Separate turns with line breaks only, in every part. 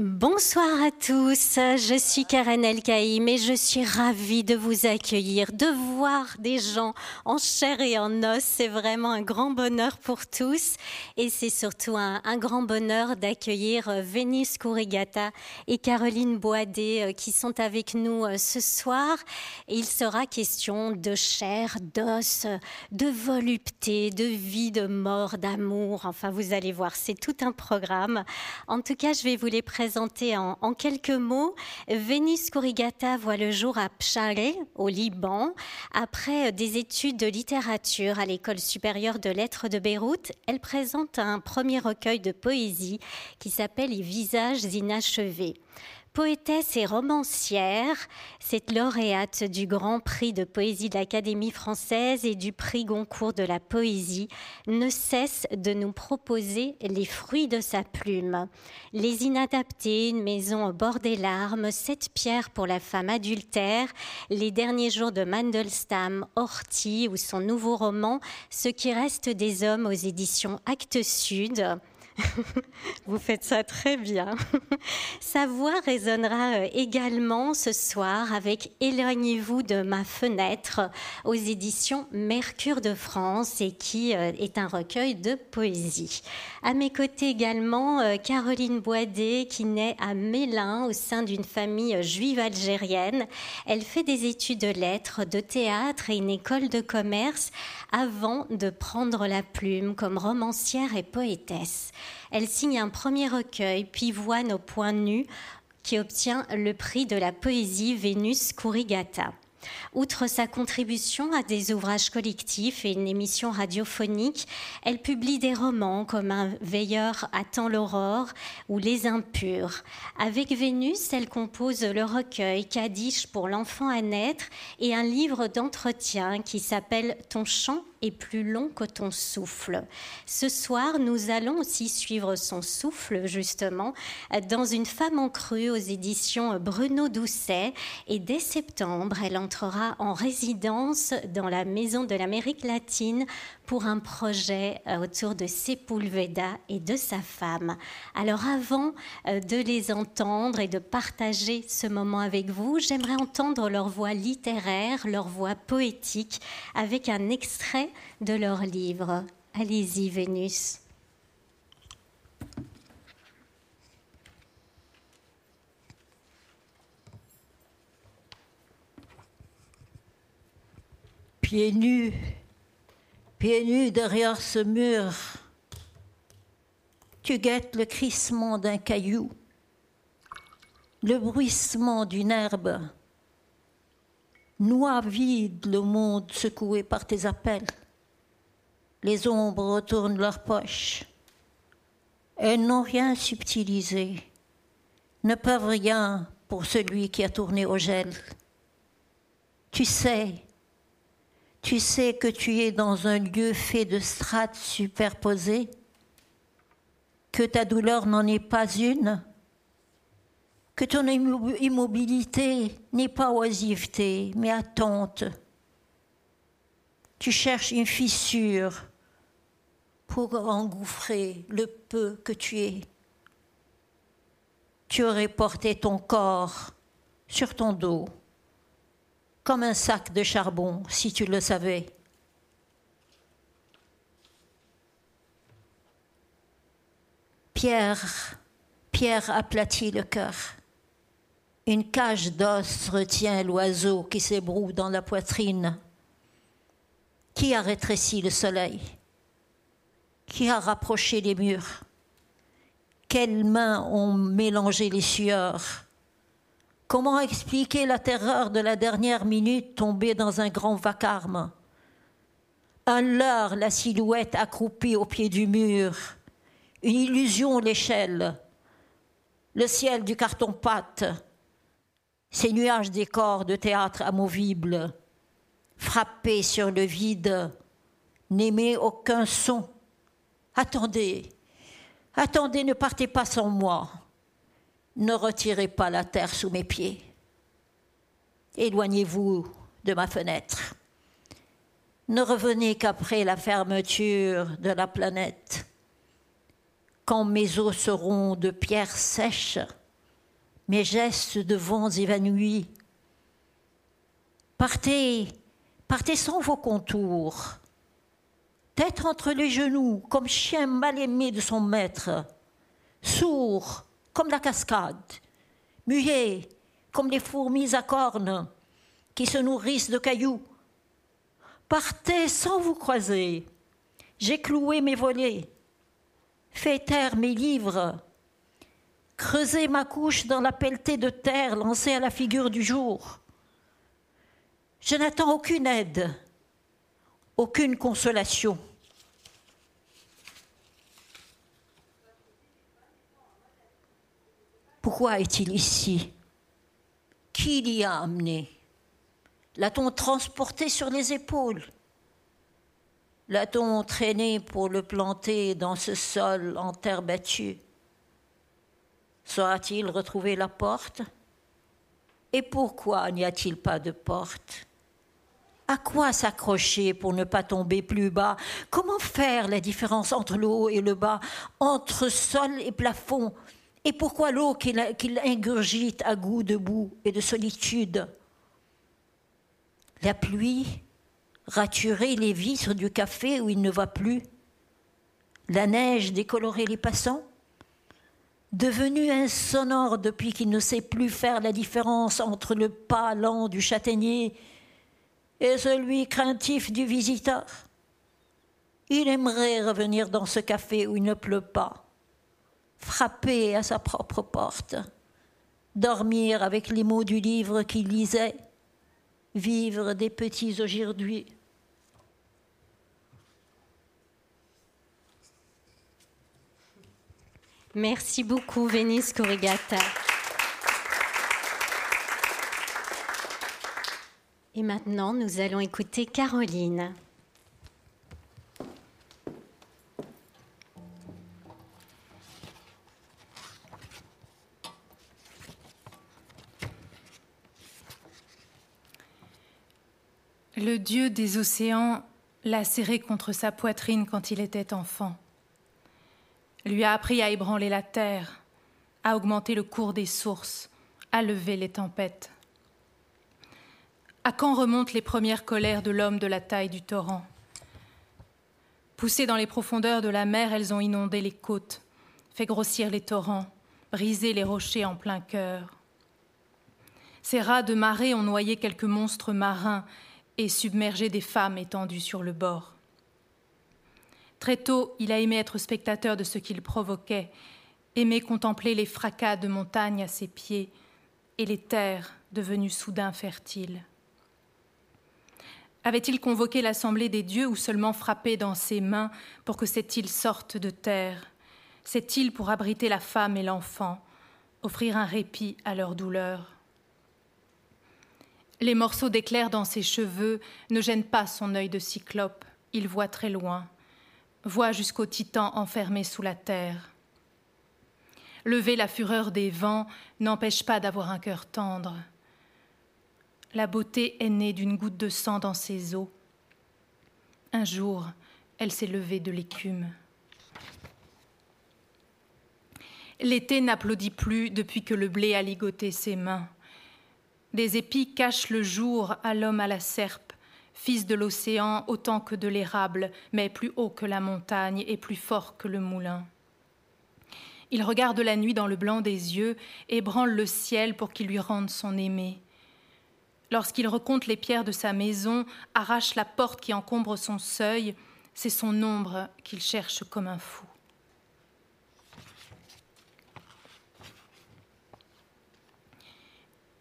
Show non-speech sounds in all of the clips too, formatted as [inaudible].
Bonsoir à tous, je suis Karen Elkaïm et je suis ravie de vous accueillir, de voir des gens en chair et en os. C'est vraiment un grand bonheur pour tous et c'est surtout un, grand bonheur d'accueillir euh, Vénus Kourigata et Caroline Boadé euh, qui sont avec nous euh, ce soir. il sera question de chair, d'os, de volupté, de vie, de mort, d'amour. Enfin, vous allez voir, c'est tout un programme. En tout cas, je vais vous les présenter en, quelques mots. Vénus Kourigata voit le jour à Pshare, au Liban. Après des études de littérature à l'École supérieure de lettres de Beyrouth, elle présente un premier recueil de poésie qui s'appelle Les visages inachevés. Poétesse et romancière, cette lauréate du Grand Prix de poésie de l'Académie française et du Prix Goncourt de la poésie ne cesse de nous proposer les fruits de sa plume. Les inadaptés, une maison au bord des larmes, sept pierres pour la femme adultère, les derniers jours de Mandelstam, Horty ou son nouveau roman Ce qui reste des hommes aux éditions Actes Sud. [laughs] Vous faites ça très bien. [laughs] Sa voix résonnera euh, également ce soir avec Éloignez-vous de ma fenêtre aux éditions Mercure de France et qui euh, est un recueil de poésie. À mes côtés également, euh, Caroline Boisdet qui naît à Mélin au sein d'une famille juive algérienne. Elle fait des études de lettres, de théâtre et une école de commerce avant de prendre la plume comme romancière et poétesse. Elle signe un premier recueil, puis voit nos points nus, qui obtient le prix de la poésie Vénus Kurigata. Outre sa contribution à des ouvrages collectifs et une émission radiophonique, elle publie des romans comme Un veilleur attend l'aurore ou Les impurs. Avec Vénus, elle compose le recueil Kaddish pour l'enfant à naître et un livre d'entretien qui s'appelle Ton chant est plus long que ton souffle. Ce soir, nous allons aussi suivre son souffle, justement, dans Une femme en crue aux éditions Bruno Doucet. Et dès septembre, elle entrera en résidence dans la Maison de l'Amérique latine pour un projet euh, autour de Sepulveda et de sa femme. Alors avant euh, de les entendre et de partager ce moment avec vous, j'aimerais entendre leur voix littéraire, leur voix poétique, avec un extrait de leur livre. Allez-y, Vénus.
Pieds nus pieds nus derrière ce mur, tu guettes le crissement d'un caillou, le bruissement d'une herbe, noie vide le monde secoué par tes appels. Les ombres retournent leurs poches. Elles n'ont rien subtilisé, ne peuvent rien pour celui qui a tourné au gel. Tu sais, tu sais que tu es dans un lieu fait de strates superposées, que ta douleur n'en est pas une, que ton immobilité n'est pas oisiveté, mais attente. Tu cherches une fissure pour engouffrer le peu que tu es. Tu aurais porté ton corps sur ton dos comme un sac de charbon, si tu le savais. Pierre, Pierre aplatit le cœur. Une cage d'os retient l'oiseau qui s'ébroue dans la poitrine. Qui a rétréci le soleil? Qui a rapproché les murs? Quelles mains ont mélangé les sueurs? Comment expliquer la terreur de la dernière minute tombée dans un grand vacarme? Un leurre, la silhouette accroupie au pied du mur. Une illusion, l'échelle. Le ciel du carton-pâte. Ces nuages décors de théâtre amovible. Frappés sur le vide. N'aimez aucun son. Attendez. Attendez, ne partez pas sans moi. Ne retirez pas la terre sous mes pieds. Éloignez-vous de ma fenêtre. Ne revenez qu'après la fermeture de la planète. Quand mes os seront de pierre sèche, mes gestes de vents évanouis. Partez, partez sans vos contours, tête entre les genoux, comme chien mal aimé de son maître, sourd comme la cascade, muet comme les fourmis à cornes qui se nourrissent de cailloux. Partez sans vous croiser. J'ai cloué mes volets, fait taire mes livres, creusé ma couche dans la pelletée de terre lancée à la figure du jour. Je n'attends aucune aide, aucune consolation. Pourquoi est-il ici? Qui l'y a amené? L'a-t-on transporté sur les épaules? L'a-t-on traîné pour le planter dans ce sol en terre battue? Saura-t-il retrouver la porte? Et pourquoi n'y a-t-il pas de porte? À quoi s'accrocher pour ne pas tomber plus bas? Comment faire la différence entre le haut et le bas, entre sol et plafond? Et pourquoi l'eau qu'il ingurgite à goût de boue et de solitude La pluie raturer les vitres du café où il ne va plus La neige décolorer les passants devenu insonore depuis qu'il ne sait plus faire la différence entre le pas lent du châtaignier et celui craintif du visiteur. Il aimerait revenir dans ce café où il ne pleut pas, frapper à sa propre porte, dormir avec les mots du livre qu'il lisait, vivre des petits aujourd'hui.
Merci beaucoup, Vénice Corrigata. Et maintenant, nous allons écouter Caroline.
Le dieu des océans l'a serré contre sa poitrine quand il était enfant lui a appris à ébranler la terre, à augmenter le cours des sources, à lever les tempêtes. À quand remontent les premières colères de l'homme de la taille du torrent? Poussées dans les profondeurs de la mer, elles ont inondé les côtes, fait grossir les torrents, brisé les rochers en plein cœur. Ces rats de marée ont noyé quelques monstres marins et submergé des femmes étendues sur le bord. Très tôt, il a aimé être spectateur de ce qu'il provoquait, aimé contempler les fracas de montagnes à ses pieds et les terres devenues soudain fertiles. Avait-il convoqué l'assemblée des dieux ou seulement frappé dans ses mains pour que cette île sorte de terre, cette île pour abriter la femme et l'enfant, offrir un répit à leur douleur? Les morceaux d'éclair dans ses cheveux ne gênent pas son œil de cyclope, il voit très loin voit jusqu'au titan enfermé sous la terre. Lever la fureur des vents n'empêche pas d'avoir un cœur tendre. La beauté est née d'une goutte de sang dans ses os. Un jour, elle s'est levée de l'écume. L'été n'applaudit plus depuis que le blé a ligoté ses mains. Des épis cachent le jour à l'homme à la serpe fils de l'océan autant que de l'érable, mais plus haut que la montagne et plus fort que le moulin. Il regarde la nuit dans le blanc des yeux et branle le ciel pour qu'il lui rende son aimé. Lorsqu'il recompte les pierres de sa maison, arrache la porte qui encombre son seuil, c'est son ombre qu'il cherche comme un fou.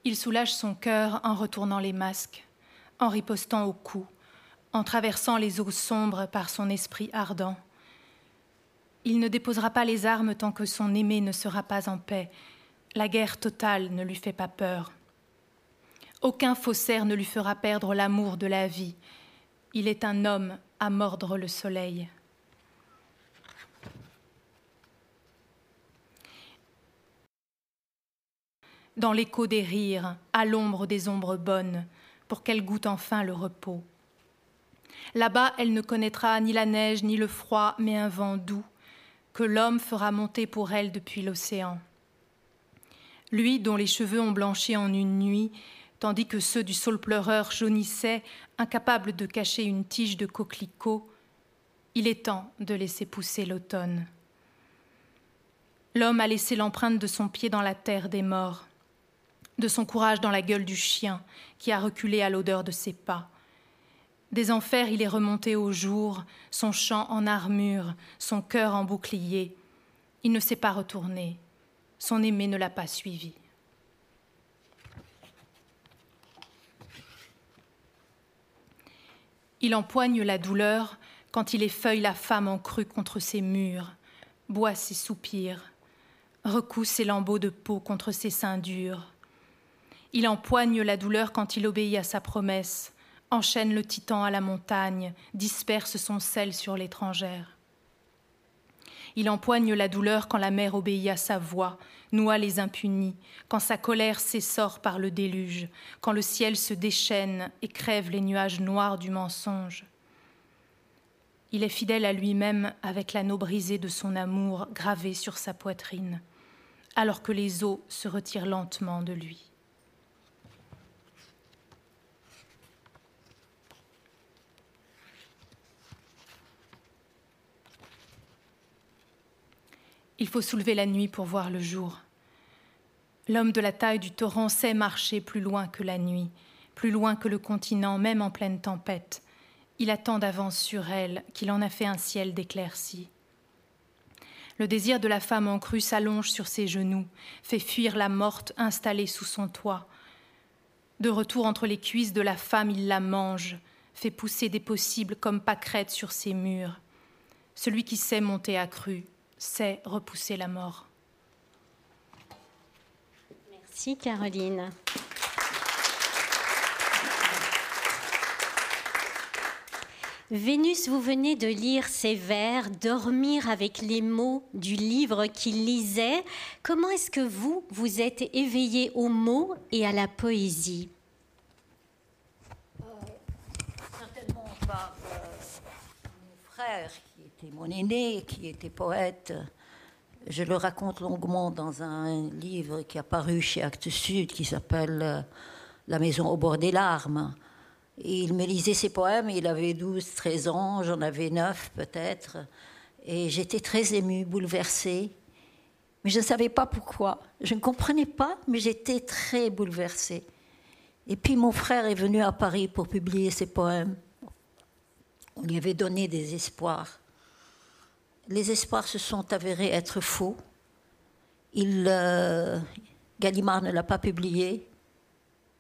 Il soulage son cœur en retournant les masques en ripostant au cou, en traversant les eaux sombres par son esprit ardent. Il ne déposera pas les armes tant que son aimé ne sera pas en paix. La guerre totale ne lui fait pas peur. Aucun faussaire ne lui fera perdre l'amour de la vie. Il est un homme à mordre le soleil. Dans l'écho des rires, à l'ombre des ombres bonnes, pour qu'elle goûte enfin le repos. Là-bas, elle ne connaîtra ni la neige ni le froid, mais un vent doux que l'homme fera monter pour elle depuis l'océan. lui dont les cheveux ont blanchi en une nuit, tandis que ceux du saule pleureur jaunissaient, incapables de cacher une tige de coquelicot, il est temps de laisser pousser l'automne. L'homme a laissé l'empreinte de son pied dans la terre des morts, de son courage dans la gueule du chien qui a reculé à l'odeur de ses pas. Des enfers, il est remonté au jour, son chant en armure, son cœur en bouclier. Il ne s'est pas retourné, son aimé ne l'a pas suivi. Il empoigne la douleur quand il effeuille la femme en crue contre ses murs, boit ses soupirs, recoue ses lambeaux de peau contre ses seins durs. Il empoigne la douleur quand il obéit à sa promesse, enchaîne le titan à la montagne, disperse son sel sur l'étrangère. Il empoigne la douleur quand la mer obéit à sa voix, noie les impunis, quand sa colère s'essore par le déluge, quand le ciel se déchaîne et crève les nuages noirs du mensonge. Il est fidèle à lui-même avec l'anneau brisé de son amour gravé sur sa poitrine, alors que les eaux se retirent lentement de lui. Il faut soulever la nuit pour voir le jour. L'homme de la taille du torrent sait marcher plus loin que la nuit, plus loin que le continent, même en pleine tempête. Il attend d'avance sur elle qu'il en a fait un ciel d'éclaircies. Le désir de la femme en crue s'allonge sur ses genoux, fait fuir la morte installée sous son toit. De retour entre les cuisses de la femme, il la mange, fait pousser des possibles comme pâquerettes sur ses murs. Celui qui sait monter à crue sait repousser la mort.
Merci Caroline. Vénus, vous venez de lire ces vers, dormir avec les mots du livre qu'il lisait. Comment est-ce que vous, vous êtes éveillé aux mots et à la poésie?
Euh, Certainement par euh, mon frère, qui mon aîné, qui était poète. Je le raconte longuement dans un livre qui a paru chez Actes Sud, qui s'appelle euh, La maison au bord des larmes il me lisait ses poèmes, il avait 12, 13 ans, j'en avais 9 peut-être. Et j'étais très émue, bouleversée. Mais je ne savais pas pourquoi. Je ne comprenais pas, mais j'étais très bouleversée. Et puis mon frère est venu à Paris pour publier ses poèmes. On lui avait donné des espoirs. Les espoirs se sont avérés être faux. Il, euh, Gallimard ne l'a pas publié.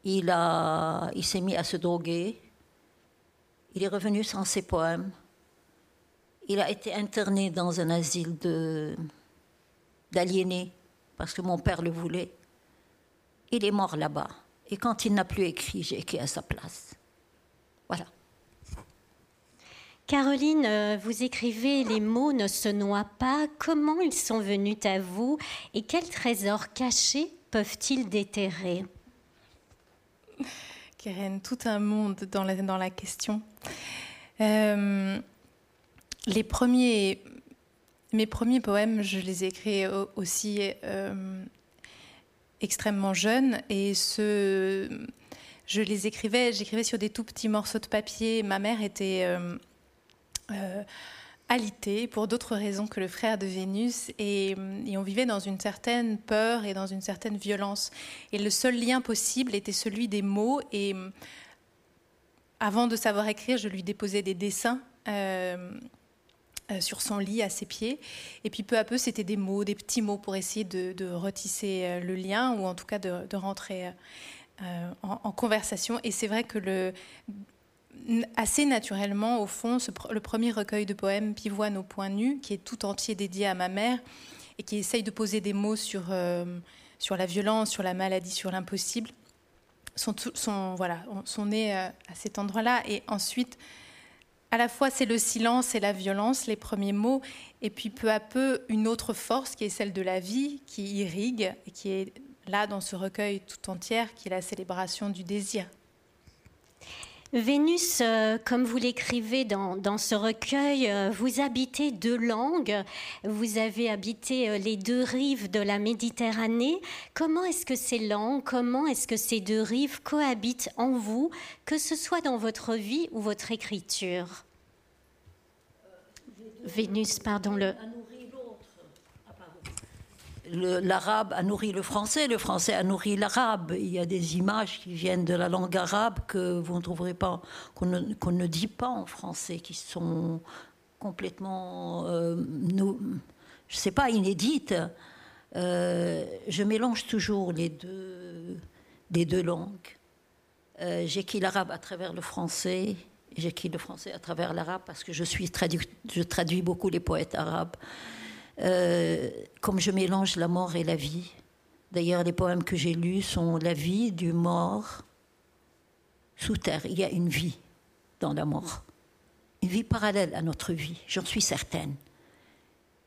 Il, a, il s'est mis à se droguer. Il est revenu sans ses poèmes. Il a été interné dans un asile de, d'aliénés parce que mon père le voulait. Il est mort là-bas. Et quand il n'a plus écrit, j'ai écrit à sa place. Voilà.
Caroline, euh, vous écrivez Les mots ne se noient pas. Comment ils sont venus à vous et quels trésors cachés peuvent-ils déterrer [laughs]
Karen, tout un monde dans la, question. Euh, les premiers, mes premiers poèmes, je les ai écrits aussi euh, extrêmement jeunes et je les écrivais, j'écrivais sur des tout petits morceaux de papier. Ma mère était alité pour d'autres raisons que le frère de Vénus et, on vivait dans une certaine peur et dans une certaine violence. Et le seul lien possible était celui des mots et avant de savoir écrire, je lui déposais des dessins. Euh, euh, sur son lit à ses pieds. Et puis peu à peu, c'était des mots, des petits mots pour essayer de, retisser euh, le lien ou en tout cas de, rentrer en, en, conversation. Et c'est vrai que le, assez naturellement, au fond, le premier recueil de poèmes Pivoine au point nu, qui est tout entier dédié à ma mère et qui essaye de poser des mots sur, euh, la violence, sur la maladie, sur l'impossible, sont, sont, voilà, sont nés euh, à cet endroit-là. Et ensuite, à la fois, c'est le silence et la violence, les premiers mots, et puis peu à peu, une autre force qui est celle de la vie, qui irrigue et qui est là dans ce recueil tout entier, qui est la célébration du désir.
Vénus, euh, comme vous l'écrivez dans, ce recueil, euh, vous habitez deux langues, vous avez habité euh, les deux rives de la Méditerranée. Comment est-ce que ces langues, comment est-ce que ces deux rives cohabitent en vous, que ce soit dans votre vie ou votre écriture? Vénus, pardon, le
l'arabe a nourri le français, le français a nourri l'arabe. Il y a des images qui viennent de la langue arabe que vous ne trouverez pas, qu'on ne, dit pas en français, qui sont complètement, euh, je ne sais pas, inédites. Euh, je mélange toujours les deux, langues. Euh, j'écris l'arabe à travers le français, j'écris le français à travers l'arabe parce que je, suis je traduis beaucoup les poètes arabes. Euh, comme je mélange la mort et la vie. D'ailleurs, les poèmes que j'ai lus sont la vie du mort sous terre. Il y a une vie dans la mort, une vie parallèle à notre vie, j'en suis certaine.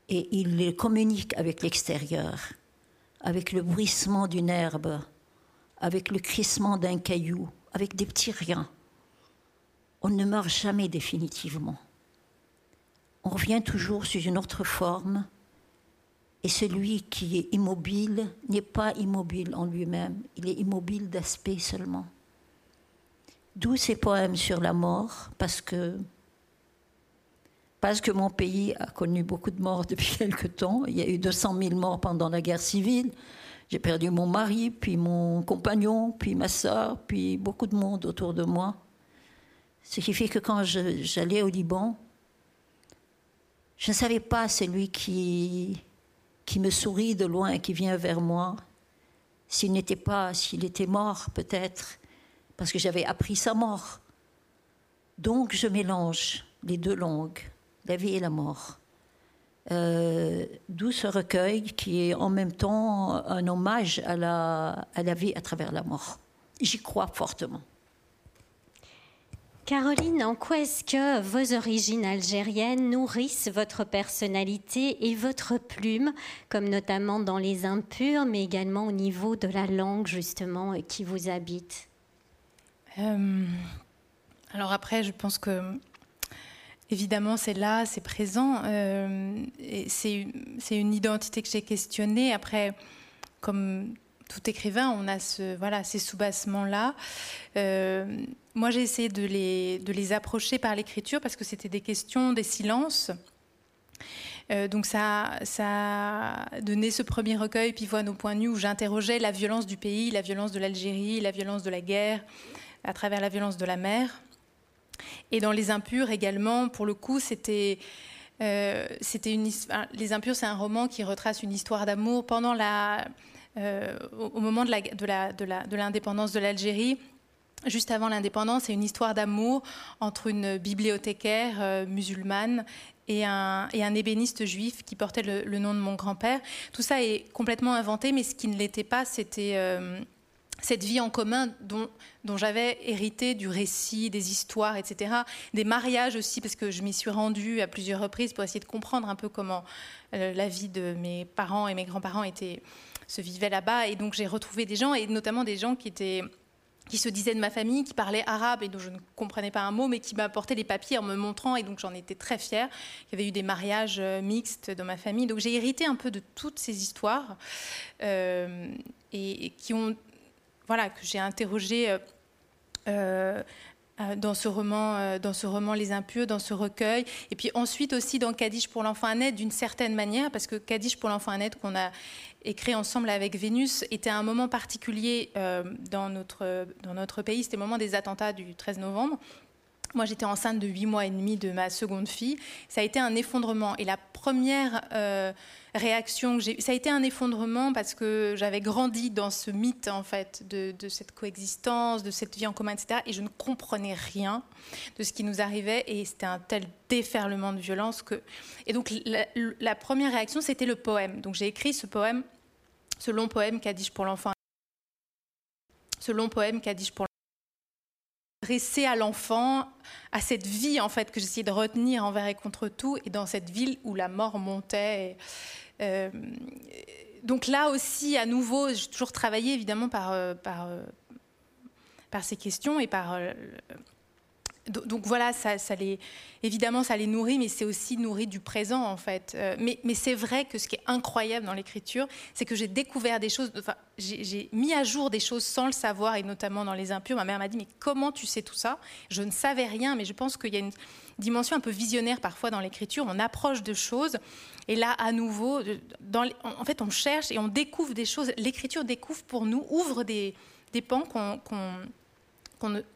Et il communique avec l'extérieur, avec le bruissement d'une herbe, avec le crissement d'un caillou, avec des petits riens. On ne meurt jamais définitivement. On revient toujours sous une autre forme, et celui qui est immobile n'est pas immobile en lui-même, il est immobile d'aspect seulement. D'où ces poèmes sur la mort, parce que, parce que mon pays a connu beaucoup de morts [laughs] depuis quelque temps. Il y a eu 200 000 morts pendant la guerre civile. J'ai perdu mon mari, puis mon compagnon, puis ma soeur, puis beaucoup de monde autour de moi. Ce qui fait que quand j'allais au Liban, je ne savais pas celui qui qui me sourit de loin, qui vient vers moi. S'il n'était pas, s'il était mort peut-être, parce que j'avais appris sa mort. Donc je mélange les deux langues, la vie et la mort. Euh, d'où ce recueil qui est en même temps un hommage à la, à la vie à travers la mort. J'y crois fortement.
Caroline, en quoi est-ce que vos origines algériennes nourrissent votre personnalité et votre plume, comme notamment dans les impurs, mais également au niveau de la langue justement qui vous habite?
Euh, Alors après, je pense que évidemment c'est là, c'est présent, euh, c'est une identité que j'ai questionnée. Après, comme tout écrivain, on a ces soubassements-là. Euh, moi, j'ai essayé de les, approcher par l'écriture parce que c'était des questions, des silences. Euh, donc ça, a donné ce premier recueil, puis Voix nos points nus, où j'interrogeais la violence du pays, la violence de l'Algérie, la violence de la guerre, à travers la violence de la mer. Et dans Les Impurs également, pour le coup, c'était... Euh, Les Impurs, c'est un roman qui retrace une histoire d'amour pendant la, euh, au, moment de l'indépendance de l'Algérie. Juste avant l'indépendance, c'est une histoire d'amour entre une bibliothécaire euh, musulmane et un, ébéniste juif qui portait le, nom de mon grand-père. Tout ça est complètement inventé, mais ce qui ne l'était pas, c'était euh, cette vie en commun dont, j'avais hérité du récit, des histoires, etc. Des mariages aussi, parce que je m'y suis rendue à plusieurs reprises pour essayer de comprendre un peu comment la vie de mes parents et mes grands-parents était se vivait là-bas. Et donc j'ai retrouvé des gens, et notamment des gens qui étaient qui se disaient de ma famille, qui parlaient arabe et dont je ne comprenais pas un mot, mais qui m'apportaient les papiers en me montrant, et donc j'en étais très fière. Il y avait eu des mariages euh, mixtes dans ma famille, donc j'ai hérité un peu de toutes ces histoires euh, et, qui ont, voilà, que j'ai interrogé euh, dans ce roman, dans ce roman Les Impieux, dans ce recueil, et puis ensuite aussi dans Kaddish pour l'enfant à d'une certaine manière, parce que Kaddish pour l'enfant à qu'on a écrit ensemble avec Vénus était un moment particulier euh, dans, notre, dans notre pays, c'était le moment des attentats du 13 novembre. Moi, j'étais enceinte de 8 mois et demi de ma seconde fille. Ça a été un effondrement. Et la première réaction que j'ai ça a été un effondrement parce que j'avais grandi dans ce mythe, en fait, de, cette coexistence, de cette vie en commun, etc. Et je ne comprenais rien de ce qui nous arrivait. Et c'était un tel déferlement de violence que. Et donc, la, première réaction, c'était le poème. Donc, j'ai écrit ce poème, ce long poème dit pour l'enfant. Ce long poème dit pour adressé à l'enfant, à cette vie en fait que j'essayais de retenir envers et contre tout, et dans cette ville où la mort montait. Euh, donc là aussi, à nouveau, j'ai toujours travaillé évidemment par, euh, par, euh, par ces questions et par donc voilà, évidemment, ça les nourrit, mais c'est aussi nourri du présent, en fait. Euh, mais, c'est vrai que ce qui est incroyable dans l'écriture, c'est que j'ai découvert des choses, enfin, j'ai mis à jour des choses sans le savoir, et notamment dans Les Impurs. Ma mère m'a dit, mais comment tu sais tout ça? Je ne savais rien, mais je pense qu'il y a une dimension un peu visionnaire parfois dans l'écriture. On approche de choses, et là, à nouveau, en fait, on cherche et on découvre des choses. L'écriture découvre pour nous, ouvre des, pans qu'on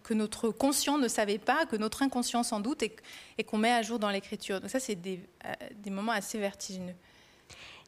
que notre conscient ne savait pas, que notre inconscient sans doute, et, qu'on met à jour dans l'écriture. Donc ça, c'est des, euh, des moments assez vertigineux.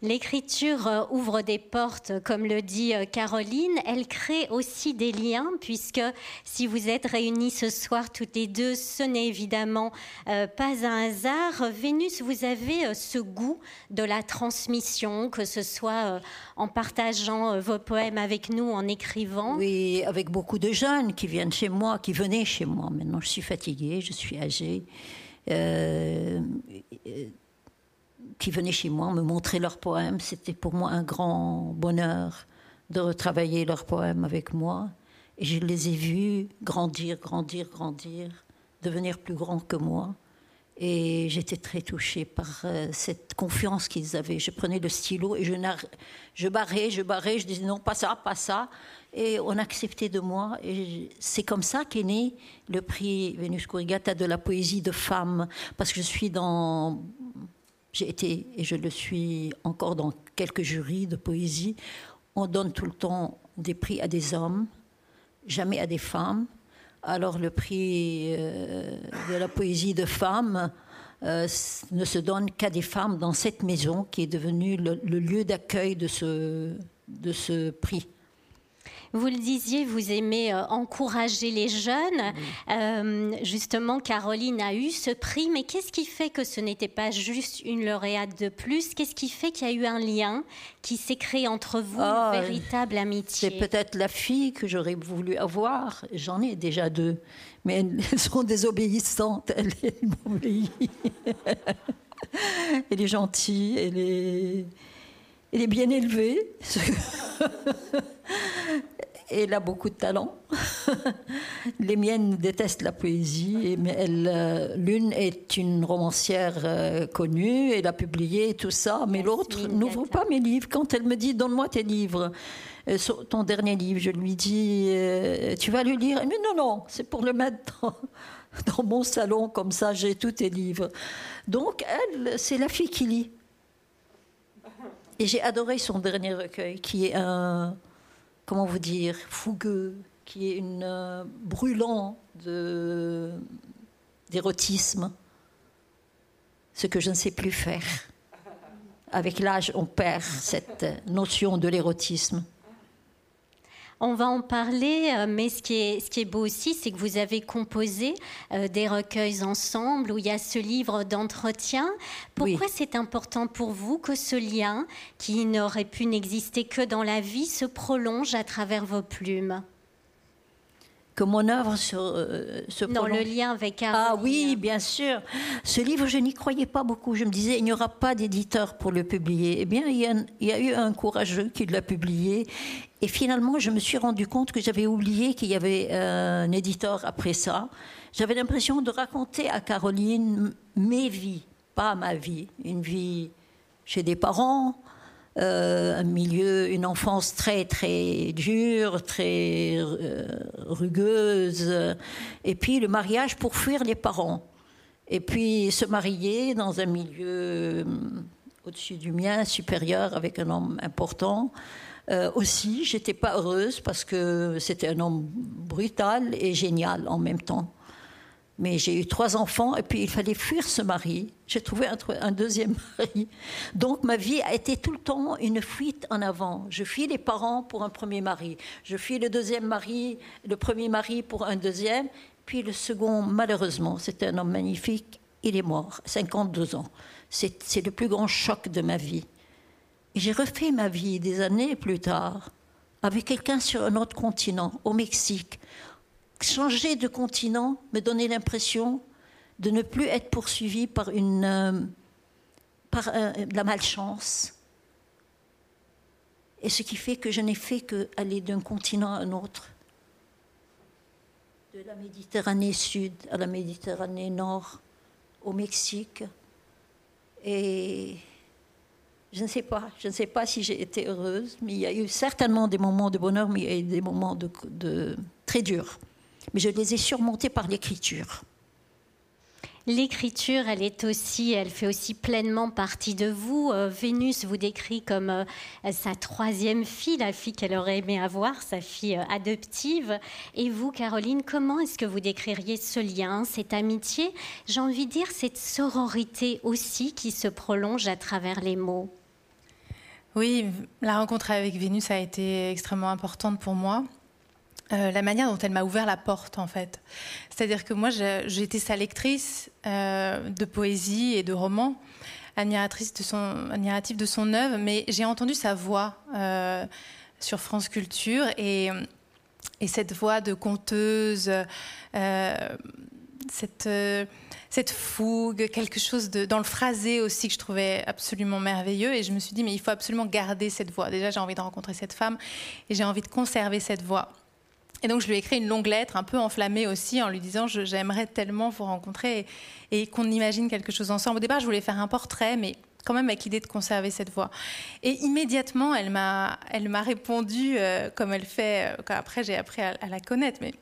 L'écriture euh, ouvre des portes, comme le dit euh, Caroline. Elle crée aussi des liens, puisque si vous êtes réunis ce soir toutes les deux, ce n'est évidemment euh, pas un hasard. Vénus, vous avez ce goût de la transmission, que ce soit en partageant vos poèmes avec nous, en écrivant.
Oui, avec beaucoup de jeunes qui viennent chez moi, qui venaient chez moi. Maintenant, je suis fatiguée, je suis âgée qui venaient chez moi me montrer leurs poèmes. C'était pour moi un grand bonheur de retravailler leurs poèmes avec moi. Et je les ai vus grandir, grandir, grandir, devenir plus grands que moi. Et j'étais très touchée par euh, cette confiance qu'ils avaient. Je prenais le stylo et je, je barrais, je barrais, je disais non, pas ça, pas ça. Et on acceptait de moi. Et c'est comme ça qu'est né le prix Vénus Corrigata de la poésie de femme. Parce que je suis dans j'ai été, et je le suis encore dans quelques jurys de poésie, on donne tout le temps des prix à des hommes, jamais à des femmes. Alors le prix euh, de la poésie de femmes euh, ne se donne qu'à des femmes dans cette maison qui est devenue le, le lieu d'accueil de ce, de ce prix.
Vous le disiez, vous aimez euh, encourager les jeunes. Euh, justement, Caroline a eu ce prix, mais qu'est-ce qui fait que ce n'était pas juste une lauréate de plus? Qu'est-ce qui fait qu'il y a eu un lien qui s'est créé entre vous, une ah, véritable amitié?
C'est peut-être la fille que j'aurais voulu avoir. J'en ai déjà deux, mais elles sont désobéissantes. [laughs] Elle est gentille, elle est, elle est bien élevée. [laughs] elle a beaucoup de talent. Les miennes détestent la poésie, mais euh, l'une est une romancière euh, connue, elle a publié tout ça, mais l'autre n'ouvre pas mes livres. Quand elle me dit donne-moi tes livres, euh, ton dernier livre, je lui dis tu vas le lire Mais non, non, c'est pour le mettre dans, [laughs] dans mon salon, comme ça j'ai tous tes livres. Donc elle, c'est la fille qui lit. Et j'ai adoré son dernier recueil, qui est un comment vous dire, fougueux, qui est une euh, brûlant d'érotisme, ce que je ne sais plus faire. Avec l'âge, on perd cette notion de l'érotisme.
On va en parler, euh, mais ce qui est, ce qui est beau aussi, c'est que vous avez composé euh, des recueils ensemble où il y a ce livre d'entretien. Pourquoi c'est important pour vous que ce lien, qui n'aurait pu n'exister que dans la vie, se prolonge à travers vos plumes?
Que mon œuvre se, euh, se
Non, le lien avec
Ah oui, bien sûr. Ce livre, je n'y croyais pas beaucoup. Je me disais, il n'y aura pas d'éditeur pour le publier. Eh bien, il y, a, il y a eu un courageux qui l'a publié. Et finalement, je me suis rendu compte que j'avais oublié qu'il y avait euh, un éditeur après ça. J'avais l'impression de raconter à Caroline mes vies, pas ma vie. Une vie chez des parents, euh, un milieu, une enfance très très dure, très euh, rugueuse, et puis le mariage pour fuir les parents, et puis se marier dans un milieu euh, au-dessus du mien, supérieur, avec un homme important. Aussi, j'étais pas heureuse parce que c'était un homme brutal et génial en même temps. Mais j'ai eu trois enfants et puis il fallait fuir ce mari. J'ai trouvé un, deuxième [laughs] mari. Donc ma vie a été tout le temps une fuite en avant. Je fuis les parents pour un premier mari. Je fuis le deuxième mari, le premier mari pour un deuxième. Puis le second, malheureusement, c'était un homme magnifique. Il est mort, 52 ans. C'est le plus grand choc de ma vie. J'ai refait ma vie des années plus tard avec quelqu'un sur un autre continent, au Mexique, changer de continent me donnait l'impression de ne plus être poursuivi par une euh, par la malchance. Et ce qui fait que je n'ai fait qu'aller d'un continent à un autre de la Méditerranée Sud à la Méditerranée Nord, au Mexique. Et je ne sais pas, je ne sais pas si j'ai été heureuse, mais il y a eu certainement des moments de bonheur, mais il y a eu des moments de, très durs. Mais je les ai surmontés par l'écriture.
L'écriture, elle est aussi, elle fait aussi pleinement partie de vous. Euh, Vénus vous décrit comme euh, sa troisième fille, la fille qu'elle aurait aimé avoir, sa fille euh, adoptive. Et vous, Caroline, comment est-ce que vous décririez ce lien, cette amitié? J'ai envie de dire cette sororité aussi qui se prolonge à travers les mots.
Oui, la rencontre avec Vénus a été extrêmement importante pour moi. Euh, la manière dont elle m'a ouvert la porte, en fait. C'est-à-dire que moi, j'étais sa lectrice euh, de poésie et de romans, admiratrice de son, admirative de son œuvre, mais j'ai entendu sa voix euh, sur France Culture et, et, cette voix de conteuse, cette, cette fougue, quelque chose de, dans le phrasé aussi que je trouvais absolument merveilleux. Et je me suis dit, mais il faut absolument garder cette voix. Déjà, j'ai envie de rencontrer cette femme et j'ai envie de conserver cette voix. Et donc je lui ai écrit une longue lettre, un peu enflammée aussi, en lui disant j'aimerais tellement vous rencontrer et, qu'on imagine quelque chose ensemble. Au départ, je voulais faire un portrait, mais quand même avec l'idée de conserver cette voix. Et immédiatement, elle m'a, elle m'a répondu euh, comme elle fait. Euh, après, j'ai appris à, la connaître, mais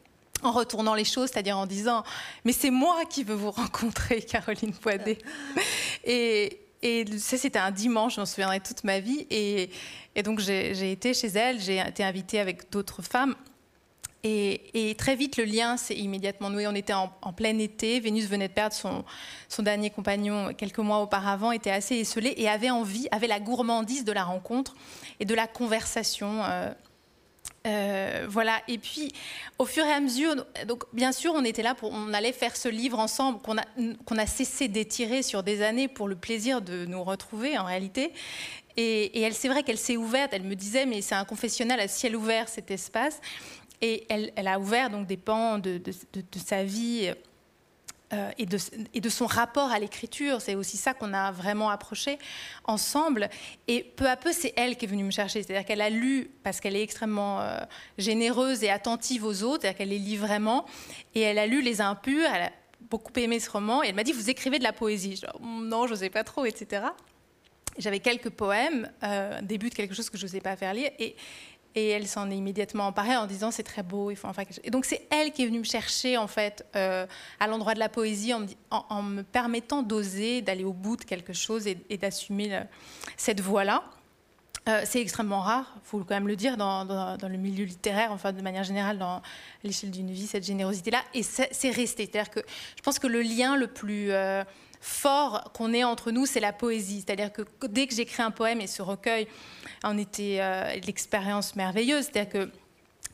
en retournant les choses, c'est-à-dire en disant mais c'est moi qui veux vous rencontrer, [laughs] Caroline Poidet. [laughs] et, et ça, c'était un dimanche, je m'en souviendrai toute ma vie. Et, et donc, j'ai été chez elle, j'ai été invitée avec d'autres femmes. Et, très vite, le lien s'est immédiatement noué. On était en, plein été. Vénus venait de perdre son, dernier compagnon quelques mois auparavant, était assez esselée et avait envie, avait la gourmandise de la rencontre et de la conversation. Euh, euh, voilà. Et puis, au fur et à mesure, donc bien sûr, on était là pour, on allait faire ce livre ensemble qu'on a, qu'on a cessé d'étirer sur des années pour le plaisir de nous retrouver en réalité. Et, et elle, c'est vrai qu'elle s'est ouverte. Elle me disait, mais c'est un confessionnal à ciel ouvert cet espace. Et elle, a ouvert donc des pans de, sa vie euh, et, de, son rapport à l'écriture. C'est aussi ça qu'on a vraiment approché ensemble. Et peu à peu, c'est elle qui est venue me chercher. C'est-à-dire qu'elle a lu, parce qu'elle est extrêmement euh, généreuse et attentive aux autres, c'est-à-dire qu'elle les lit vraiment. Et elle a lu Les Impurs, elle a beaucoup aimé ce roman. Et elle m'a dit, vous écrivez de la poésie. Je non, je ne sais pas trop, etc. J'avais quelques poèmes, euh, début de quelque chose que je n'osais pas faire lire. Et, et elle s'en est immédiatement emparée en disant c'est très beau, il faut en faire quelque chose. Et donc c'est elle qui est venue me chercher en fait euh, à l'endroit de la poésie en me, permettant d'oser, d'aller au bout de quelque chose et, d'assumer cette voie-là. Euh, c'est extrêmement rare, il faut quand même le dire, dans, dans, le milieu littéraire, enfin de manière générale, dans l'échelle d'une vie, cette générosité-là. Et c'est resté. C'est-à-dire que je pense que le lien le plus euh, fort qu'on ait entre nous, c'est la poésie. C'est-à-dire que dès que j'écris un poème et ce recueil en était euh, l'expérience merveilleuse. C'est-à-dire que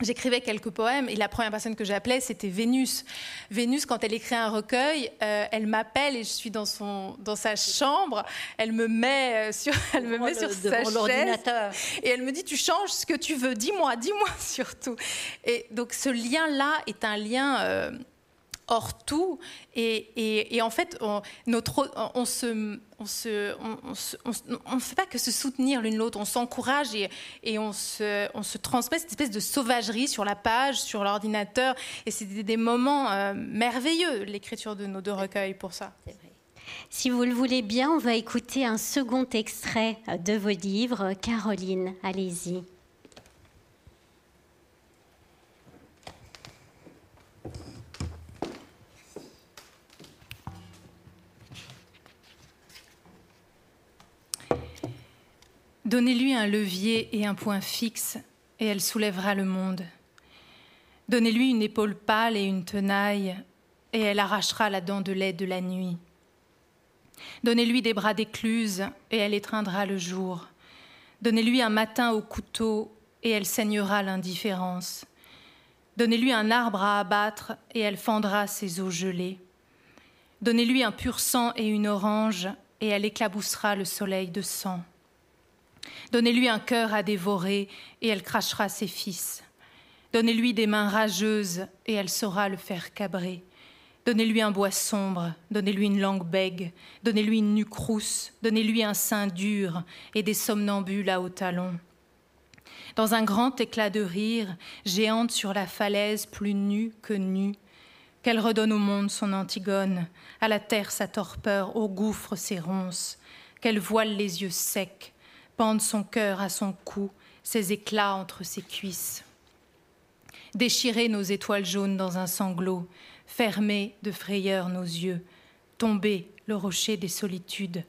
J'écrivais quelques poèmes et la première personne que j'appelais, c'était Vénus. Vénus, quand elle écrit un recueil, euh, elle m'appelle et je suis dans, son, dans sa chambre. Elle me met euh, sur, [laughs] elle me met sur sa chaise et elle me dit Tu changes ce que tu veux, dis-moi, dis-moi [laughs] surtout. Et donc ce lien-là est un lien hors tout. Et, en fait, on, notre, on se, on se, on, fait pas que se soutenir l'une l'autre, on s'encourage et, on, se, on se transmet cette espèce de sauvagerie sur la page, sur l'ordinateur. Et c'est des, moments euh, merveilleux, l'écriture de nos deux recueils pour ça.
Si vous le voulez bien, on va écouter un second extrait de vos livres. Caroline, allez-y.
Donnez-lui un levier et un point fixe, et elle soulèvera le monde. Donnez-lui une épaule pâle et une tenaille, et elle arrachera la dent de lait de la nuit. Donnez-lui des bras d'écluse, et elle étreindra le jour. Donnez-lui un matin au couteau, et elle saignera l'indifférence. Donnez-lui un arbre à abattre, et elle fendra ses eaux gelées. Donnez-lui un pur sang et une orange, et elle éclaboussera le soleil de sang. Donnez-lui un cœur à dévorer, et elle crachera ses fils. Donnez-lui des mains rageuses, et elle saura le faire cabrer. Donnez-lui un bois sombre, donnez-lui une langue bègue, donnez-lui une nuque rousse, donnez-lui un sein dur et des somnambules à hauts talons. Dans un grand éclat de rire, géante sur la falaise plus nue que nue, Qu'elle redonne au monde son Antigone, à la terre sa torpeur, au gouffre ses ronces, qu'elle voile les yeux secs, son cœur à son cou, ses éclats entre ses cuisses. Déchirer nos étoiles jaunes dans un sanglot, fermer de frayeur nos yeux, tomber le rocher des solitudes.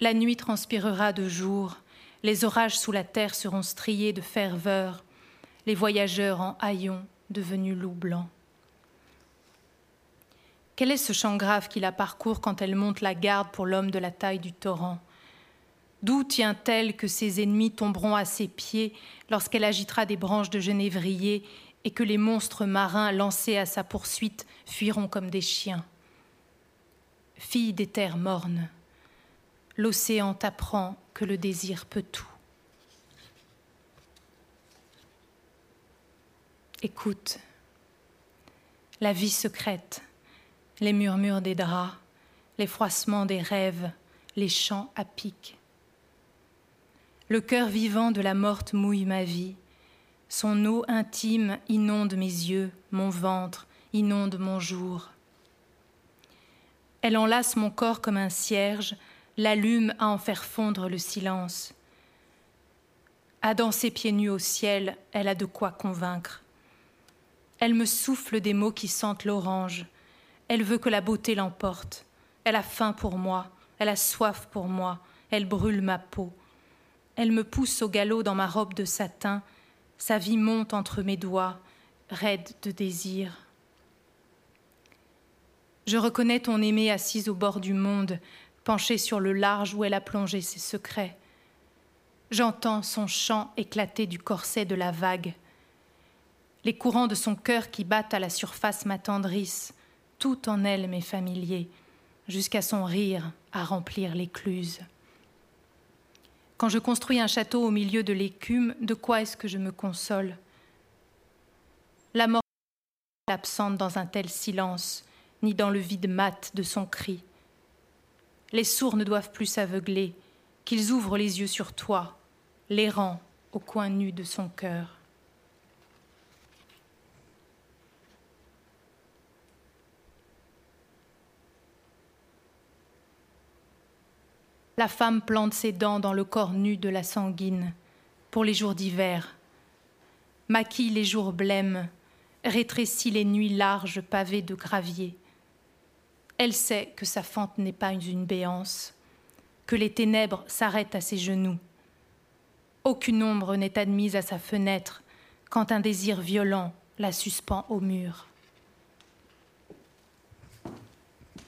La nuit transpirera de jour, les orages sous la terre seront striés de ferveur, les voyageurs en haillons devenus loups blancs. Quel est ce chant grave qui la parcourt quand elle monte la garde pour l'homme de la taille du torrent? D'où tient-elle que ses ennemis tomberont à ses pieds lorsqu'elle agitera des branches de genévrier et que les monstres marins lancés à sa poursuite fuiront comme des chiens? Fille des terres mornes, l'océan t'apprend que le désir peut tout. Écoute, la vie secrète, les murmures des draps, les froissements des rêves, les chants à pic. Le cœur vivant de la morte mouille ma vie, son eau intime inonde mes yeux, mon ventre, inonde mon jour. Elle enlace mon corps comme un cierge, l'allume à en faire fondre le silence. À danser pieds nus au ciel, elle a de quoi convaincre. Elle me souffle des mots qui sentent l'orange. Elle veut que la beauté l'emporte. Elle a faim pour moi, elle a soif pour moi, elle brûle ma peau. Elle me pousse au galop dans ma robe de satin, sa vie monte entre mes doigts, raide de désir. Je reconnais ton aimée assise au bord du monde, penchée sur le large où elle a plongé ses secrets. J'entends son chant éclater du corset de la vague. Les courants de son cœur qui battent à la surface m'attendrissent. Tout en elle m'est familier, jusqu'à son rire à remplir l'écluse. Quand je construis un château au milieu de l'écume, de quoi est-ce que je me console? La mort n'est absente dans un tel silence, ni dans le vide mat de son cri. Les sourds ne doivent plus s'aveugler, qu'ils ouvrent les yeux sur toi, l'errant au coin nu de son cœur. La femme plante ses dents dans le corps nu de la sanguine pour les jours d'hiver, maquille les jours blêmes, rétrécit les nuits larges pavées de gravier. Elle sait que sa fente n'est pas une béance, que les ténèbres s'arrêtent à ses genoux. Aucune ombre n'est admise à sa fenêtre quand un désir violent la suspend au mur.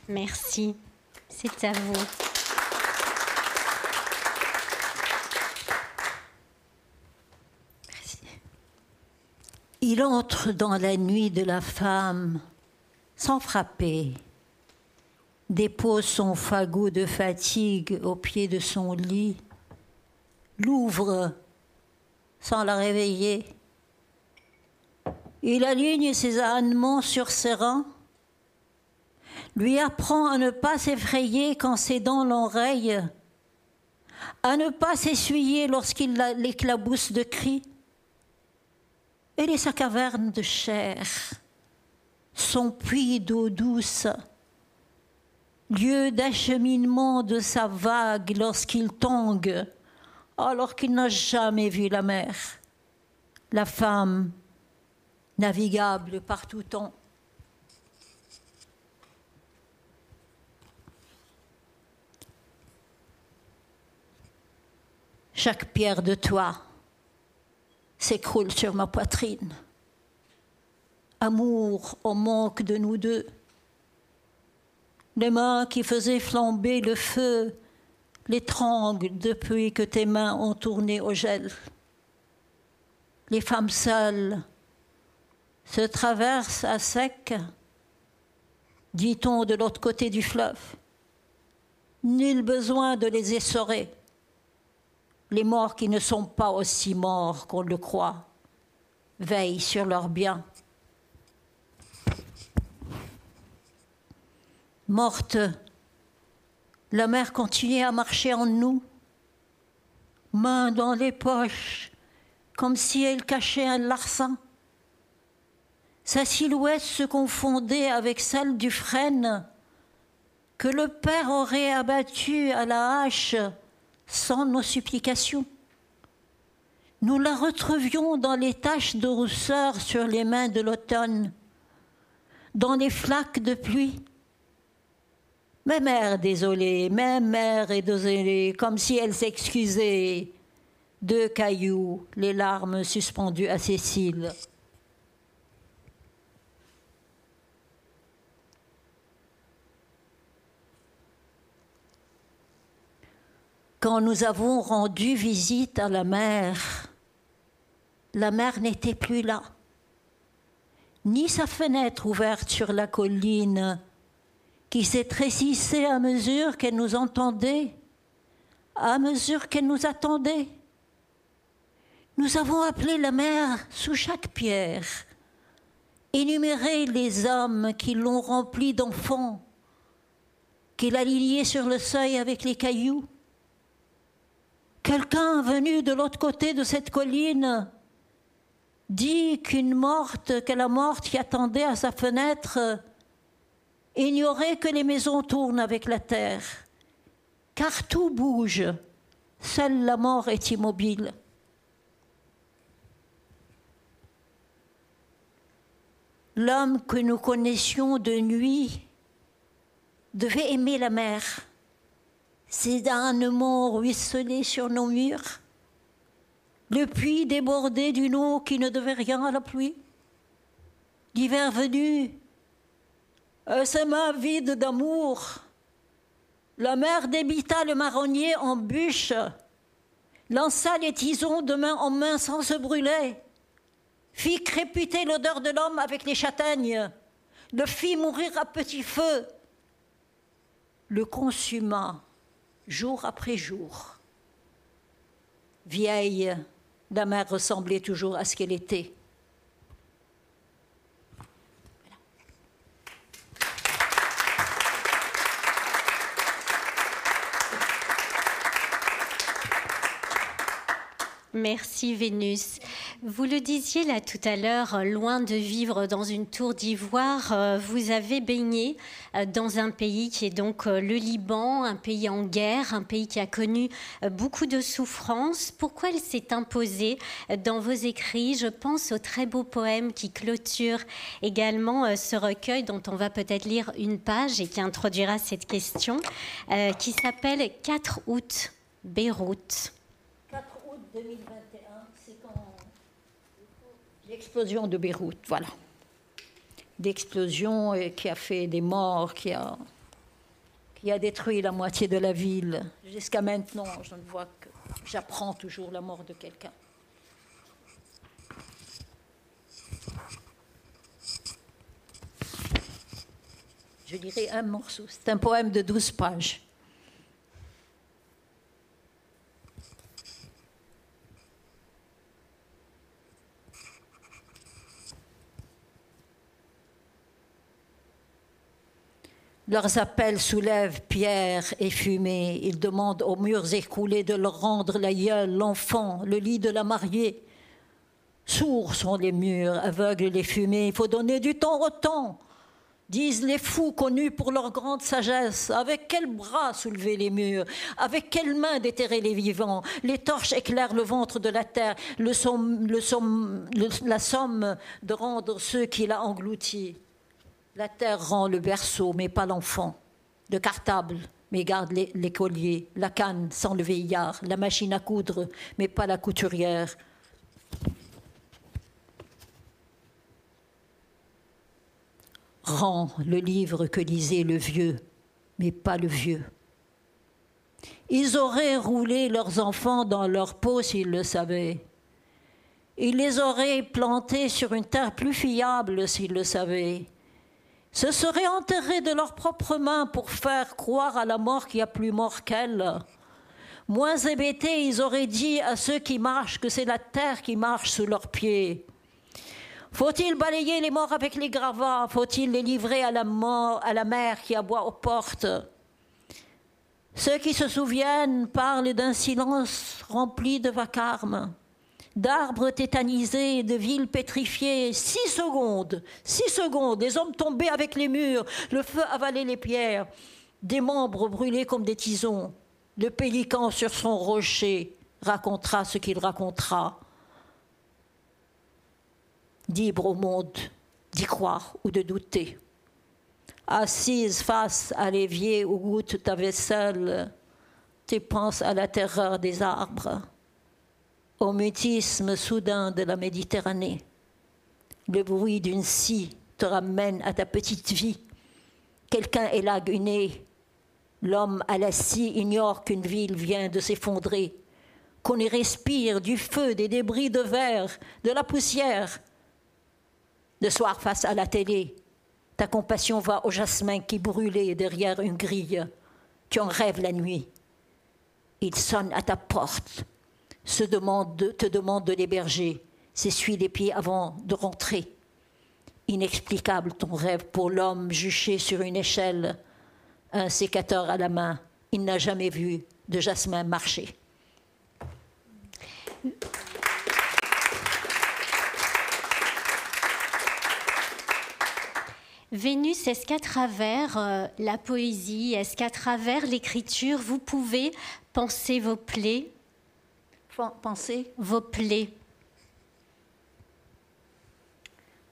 Merci, c'est à vous.
Il entre dans la nuit de la femme sans frapper, dépose son fagot de fatigue au pied de son lit, l'ouvre sans la réveiller. Il aligne ses ânements sur ses rangs, lui apprend à ne pas s'effrayer quand ses dents l'enrayent, à ne pas s'essuyer lorsqu'il l'éclabousse de cris elle est sa caverne de chair, son puits d'eau douce, lieu d'acheminement de sa vague lorsqu'il tangue, alors qu'il n'a jamais vu la mer, la femme navigable par tout temps. Chaque pierre de toi s'écroule sur ma poitrine. Amour au manque de nous deux. Les mains qui faisaient flamber le feu l'étranglent depuis que tes mains ont tourné au gel. Les femmes seules se traversent à sec, dit-on de l'autre côté du fleuve. Nul besoin de les essorer les morts qui ne sont pas aussi morts qu'on le croit veillent sur leurs biens. Morte, la mer continuait à marcher en nous, main dans les poches, comme si elle cachait un larcin. Sa silhouette se confondait avec celle du frêne que le Père aurait abattu à la hache sans nos supplications. Nous la retrouvions dans les taches de rousseur sur les mains de l'automne, dans les flaques de pluie. Mais mère désolée, même mère est désolée, comme si elle s'excusait. Deux cailloux, les larmes suspendues à ses cils. Quand nous avons rendu visite à la mère, la mère n'était plus là, ni sa fenêtre ouverte sur la colline qui s'étrécissait à mesure qu'elle nous entendait, à mesure qu'elle nous attendait. Nous avons appelé la mère sous chaque pierre, énuméré les hommes qui l'ont remplie d'enfants, qui l'a liée sur le seuil avec les cailloux. Quelqu'un venu de l'autre côté de cette colline dit qu'une morte, que la morte qui attendait à sa fenêtre ignorait que les maisons tournent avec la terre, car tout bouge, seule la mort est immobile. L'homme que nous connaissions de nuit devait aimer la mer. Ses ânements ruisselaient sur nos murs. Le puits débordait d'une eau qui ne devait rien à la pluie. L'hiver venu, euh, ses mains vides d'amour. La mère débita le marronnier en bûche, lança les tisons de main en main sans se brûler, fit créputer l'odeur de l'homme avec les châtaignes, le fit mourir à petit feu, le consuma jour après jour. Vieille, la mère ressemblait toujours à ce qu'elle était.
Merci Vénus. Vous le disiez là tout à l'heure, loin de vivre dans une tour d'ivoire, euh, vous avez baigné euh, dans un pays qui est donc euh, le Liban, un pays en guerre, un pays qui a connu beaucoup de souffrances. Pourquoi elle s'est imposée dans vos écrits? Je pense au très beau poème qui clôture également ce recueil dont on va peut-être lire une page et qui introduira cette question, qui s'appelle 4 août, Beyrouth.
2021, c'est quand l'explosion de Beyrouth, voilà. L'explosion qui a fait des morts, qui a, qui a détruit la moitié de la ville. Jusqu'à maintenant, je ne vois que j'apprends toujours la mort de quelqu'un. Je dirais un morceau. C'est un poème de 12 pages. Leurs appels soulèvent pierre et fumée. Ils demandent aux murs écoulés de leur rendre la gueule, l'enfant, le lit de la mariée. Sourds sont les murs, aveugles les fumées. Il faut donner du temps au temps, disent les fous connus pour leur grande sagesse. Avec quels bras soulever les murs? Avec quelles mains déterrer les vivants? Les torches éclairent le ventre de la terre, le somme, la somme de rendre ceux qui l'a englouti. La terre rend le berceau, mais pas l'enfant. Le cartable, mais garde l'écolier. La canne sans le veillard. La machine à coudre, mais pas la couturière. Rend le livre que lisait le vieux, mais pas le vieux. Ils auraient roulé leurs enfants dans leur peau s'ils le savaient. Ils les auraient plantés sur une terre plus fiable s'ils le savaient se seraient enterrés de leurs propres mains pour faire croire à la mort qu'il n'y a plus mort qu'elle. Moins hébétés, ils auraient dit à ceux qui marchent que c'est la terre qui marche sous leurs pieds. Faut-il balayer les morts avec les gravats? Faut-il les livrer à la, mort, à la mer qui aboie aux portes? Ceux qui se souviennent parlent d'un silence rempli de vacarme. D'arbres tétanisés, de villes pétrifiées. Six secondes, six secondes, des hommes tombés avec les murs, le feu avalait les pierres, des membres brûlés comme des tisons. Le pélican sur son rocher racontera ce qu'il racontera. Libre au monde d'y croire ou de douter. Assise face à l'évier où goûte ta vaisselle, tu penses à la terreur des arbres au mutisme soudain de la Méditerranée. Le bruit d'une scie te ramène à ta petite vie. Quelqu'un est laguné. L'homme à la scie ignore qu'une ville vient de s'effondrer, qu'on y respire du feu, des débris de verre, de la poussière. Le soir, face à la télé, ta compassion va au jasmin qui brûlait derrière une grille. Tu en rêves la nuit. Il sonne à ta porte se demande, te demande de l'héberger, s'essuie les pieds avant de rentrer. Inexplicable ton rêve pour l'homme juché sur une échelle, un sécateur à la main. Il n'a jamais vu de jasmin marcher.
Vénus, est-ce qu'à travers euh, la poésie, est-ce qu'à travers l'écriture, vous pouvez penser vos plaies
penser
Vos plaies.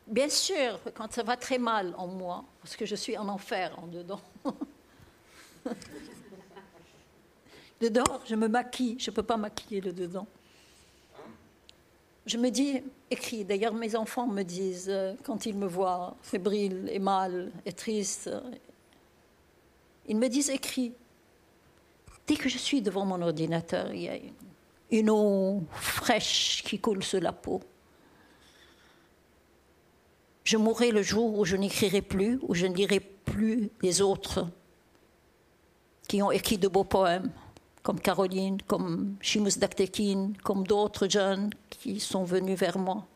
Bien sûr, quand ça va très mal en moi, parce que je suis en enfer en dedans. [laughs] le dehors, je me maquille, je ne peux pas maquiller le dedans. Je me dis, écris. D'ailleurs, mes enfants me disent, euh, quand ils me voient fébrile et mal et triste, ils me disent, écris. Dès que je suis devant mon ordinateur, il y a une une eau fraîche qui coule sur la peau. Je mourrai le jour où je n'écrirai plus, où je ne lirai plus les autres qui ont écrit de beaux poèmes, comme Caroline, comme Shimus Daktekin, comme d'autres jeunes qui sont venus vers moi.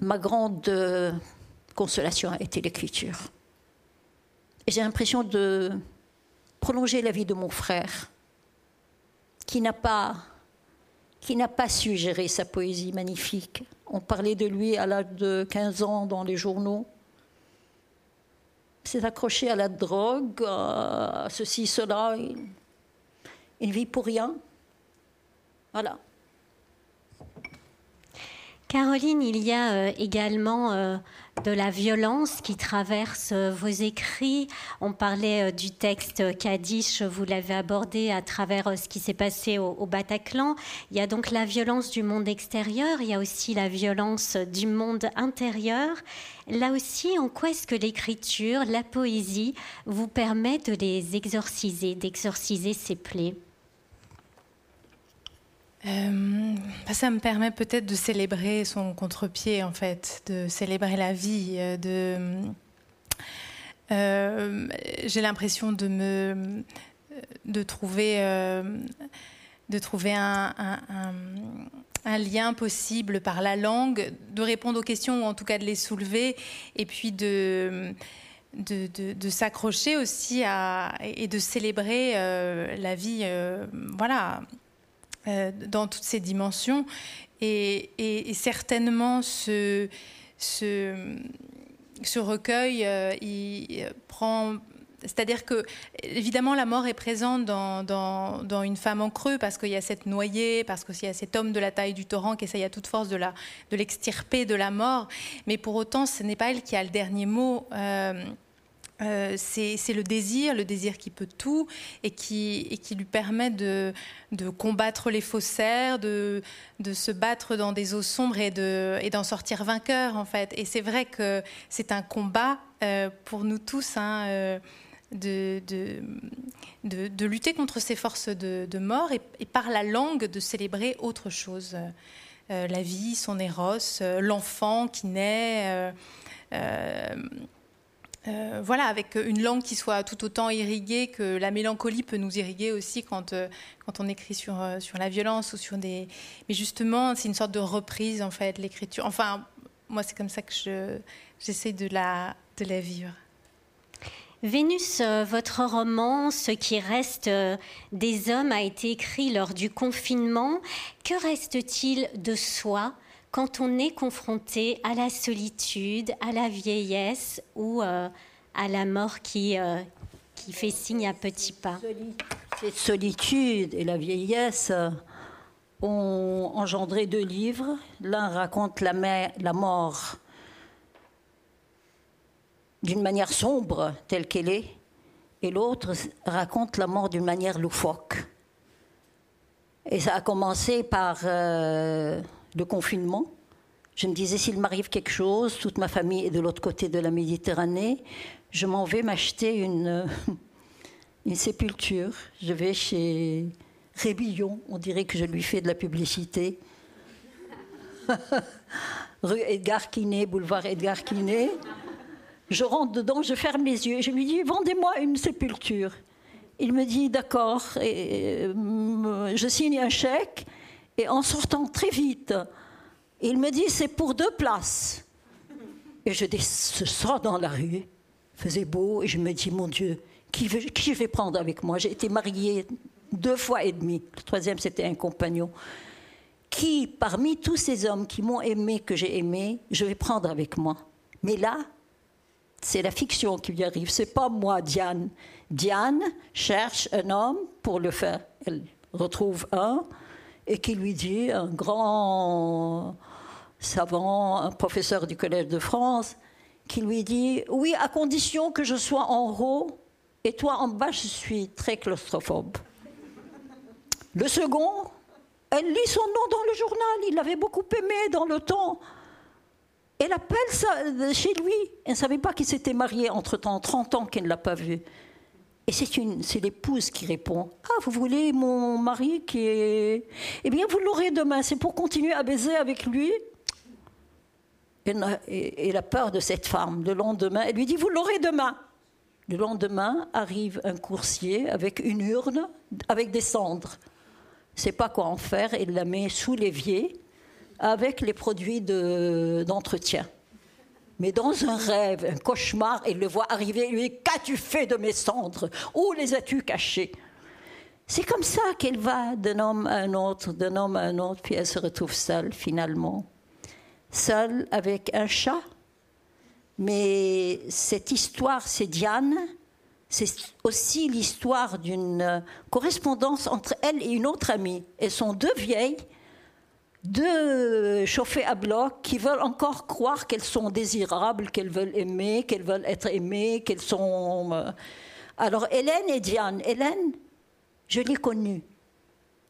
Ma grande euh, consolation a été l'écriture. Et j'ai l'impression de prolonger la vie de mon frère qui n'a pas, qui n'a pas su gérer sa poésie magnifique. On parlait de lui à l'âge de 15 ans dans les journaux. S'est accroché à la drogue, à ceci, cela. Il, il vit pour rien. Voilà.
Caroline, il y a euh, également euh, de la violence qui traverse euh, vos écrits. On parlait du texte Kadish, vous l'avez abordé à travers ce qui s'est passé au, Bataclan. Il y a donc la violence du monde extérieur, il y a aussi la violence du monde intérieur. Là aussi, en quoi est-ce que l'écriture, la poésie vous permet de les exorciser, d'exorciser ces plaies?
Euh, bah, ça me permet peut-être de célébrer son contre-pied, en fait, de célébrer la vie, euh, de. Euh, j'ai l'impression de me. de trouver. de trouver un, lien possible par la langue, de répondre aux questions ou en tout cas de les soulever, et puis de. De, de, s'accrocher aussi à, et de célébrer la vie, voilà, dans toutes ces dimensions. Et, certainement, ce, recueil, euh, il prend c'est-à-dire que, évidemment, la mort est présente dans, une femme en creux parce qu'il y a cette noyée, parce qu'il y a cet homme de la taille du torrent qui essaye à toute force de, l'extirper de la mort. Mais pour autant, ce n'est pas elle qui a le dernier mot. Euh, euh, c'est le désir, le désir qui peut tout et qui, lui permet de, combattre les faussaires, de, se battre dans des eaux sombres et d'en sortir vainqueur en fait. Et c'est vrai que c'est un combat euh, pour nous tous. Hein, euh, de, lutter contre ces forces de, mort et, et, par la langue de célébrer autre chose. la vie, son éros, l'enfant qui naît. Euh, voilà, avec une langue qui soit tout autant irriguée que la mélancolie peut nous irriguer aussi quand, euh, quand on écrit sur, euh, sur la violence ou sur des. Mais justement, c'est une sorte de reprise en fait, l'écriture. Enfin, moi, c'est comme ça que j'essaie de, la, de la vivre.
Vénus, euh, votre roman, Ce qui reste euh, des hommes, a été écrit lors du confinement. Que reste-t-il de soi quand on est confronté à la solitude, à la vieillesse ou euh, à la mort qui, qui fait signe à petits pas
Cette solitude et la vieillesse ont engendré deux livres. L'un raconte la, mort d'une manière sombre telle qu'elle est, et l'autre raconte la mort d'une manière loufoque. Et ça a commencé par euh, le confinement. Je me disais, s'il m'arrive quelque chose, toute ma famille est de l'autre côté de la Méditerranée, je m'en vais m'acheter une, [laughs] une sépulture. Je vais chez Rébillon, on dirait que je lui fais de la publicité. [laughs] Rue Edgar Quinet, boulevard Edgar Quinet. Je rentre dedans, je ferme les yeux, je lui dis Vendez-moi une sépulture. Il me dit D'accord, et euh, je signe un chèque, et en sortant très vite, il me dit C'est pour deux places. Et je sors dans la rue, faisait beau, et je me dis Mon Dieu, qui, qui je vais prendre avec moi? J'ai été mariée deux fois et demi. Le troisième, c'était un compagnon. Qui, parmi tous ces hommes qui m'ont aimé, que j'ai aimé, je vais prendre avec moi Mais là, c'est la fiction qui lui arrive, c'est pas moi, Diane. Diane cherche un homme pour le faire. Elle retrouve un et qui lui dit, un grand savant, un professeur du Collège de France, qui lui dit Oui, à condition que je sois en haut et toi en bas, je suis très claustrophobe. Le second, elle lit son nom dans le journal, il l'avait beaucoup aimé dans le temps. Elle appelle chez lui. Elle ne savait pas qu'il s'était marié entre-temps, 30 ans qu'elle ne l'a pas vu. Et c'est l'épouse qui répond Ah, vous voulez mon mari qui est. Eh bien, vous l'aurez demain. C'est pour continuer à baiser avec lui. Et elle a peur de cette femme. Le lendemain, elle lui dit Vous l'aurez demain. Le lendemain arrive un coursier avec une urne, avec des cendres. ne sait pas quoi en faire. Elle la met sous l'évier avec les produits d'entretien. Mais dans un rêve, un cauchemar, il le voit arriver, lui dit Qu'as-tu fait de mes cendres? Où les as-tu cachées? C'est comme ça qu'elle va d'un homme à un autre, d'un homme à un autre, puis elle se retrouve seule finalement. Seule avec un chat. Mais cette histoire, c'est Diane, c'est aussi l'histoire d'une correspondance entre elle et une autre amie. Elles sont deux vieilles deux chauffées à bloc qui veulent encore croire qu'elles sont désirables, qu'elles veulent aimer, qu'elles veulent être aimées, qu'elles sont. Euh, alors Hélène et Diane. Hélène, je l'ai connue.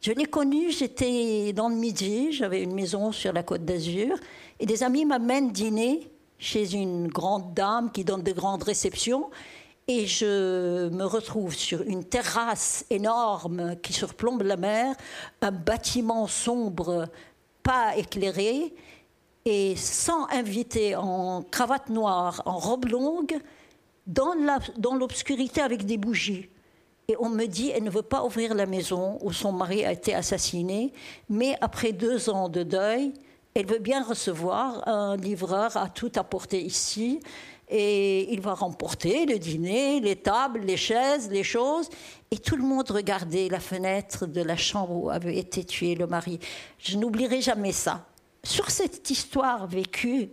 Je l'ai connue, j'étais dans le midi, j'avais une maison sur la côte d'Azur, et des amis m'amènent dîner chez une grande dame qui donne de grandes réceptions. Et je me retrouve sur une terrasse énorme qui surplombe la mer, un bâtiment sombre pas éclairé et sans invité, en cravate noire, en robe longue, dans l'obscurité avec des bougies. Et on me dit, elle ne veut pas ouvrir la maison où son mari a été assassiné, mais après deux ans de deuil, elle veut bien recevoir un livreur à tout apporter ici. Et il va remporter le dîner, les tables, les chaises, les choses. Et tout le monde regardait la fenêtre de la chambre où avait été tué le mari. Je n'oublierai jamais ça. Sur cette histoire vécue,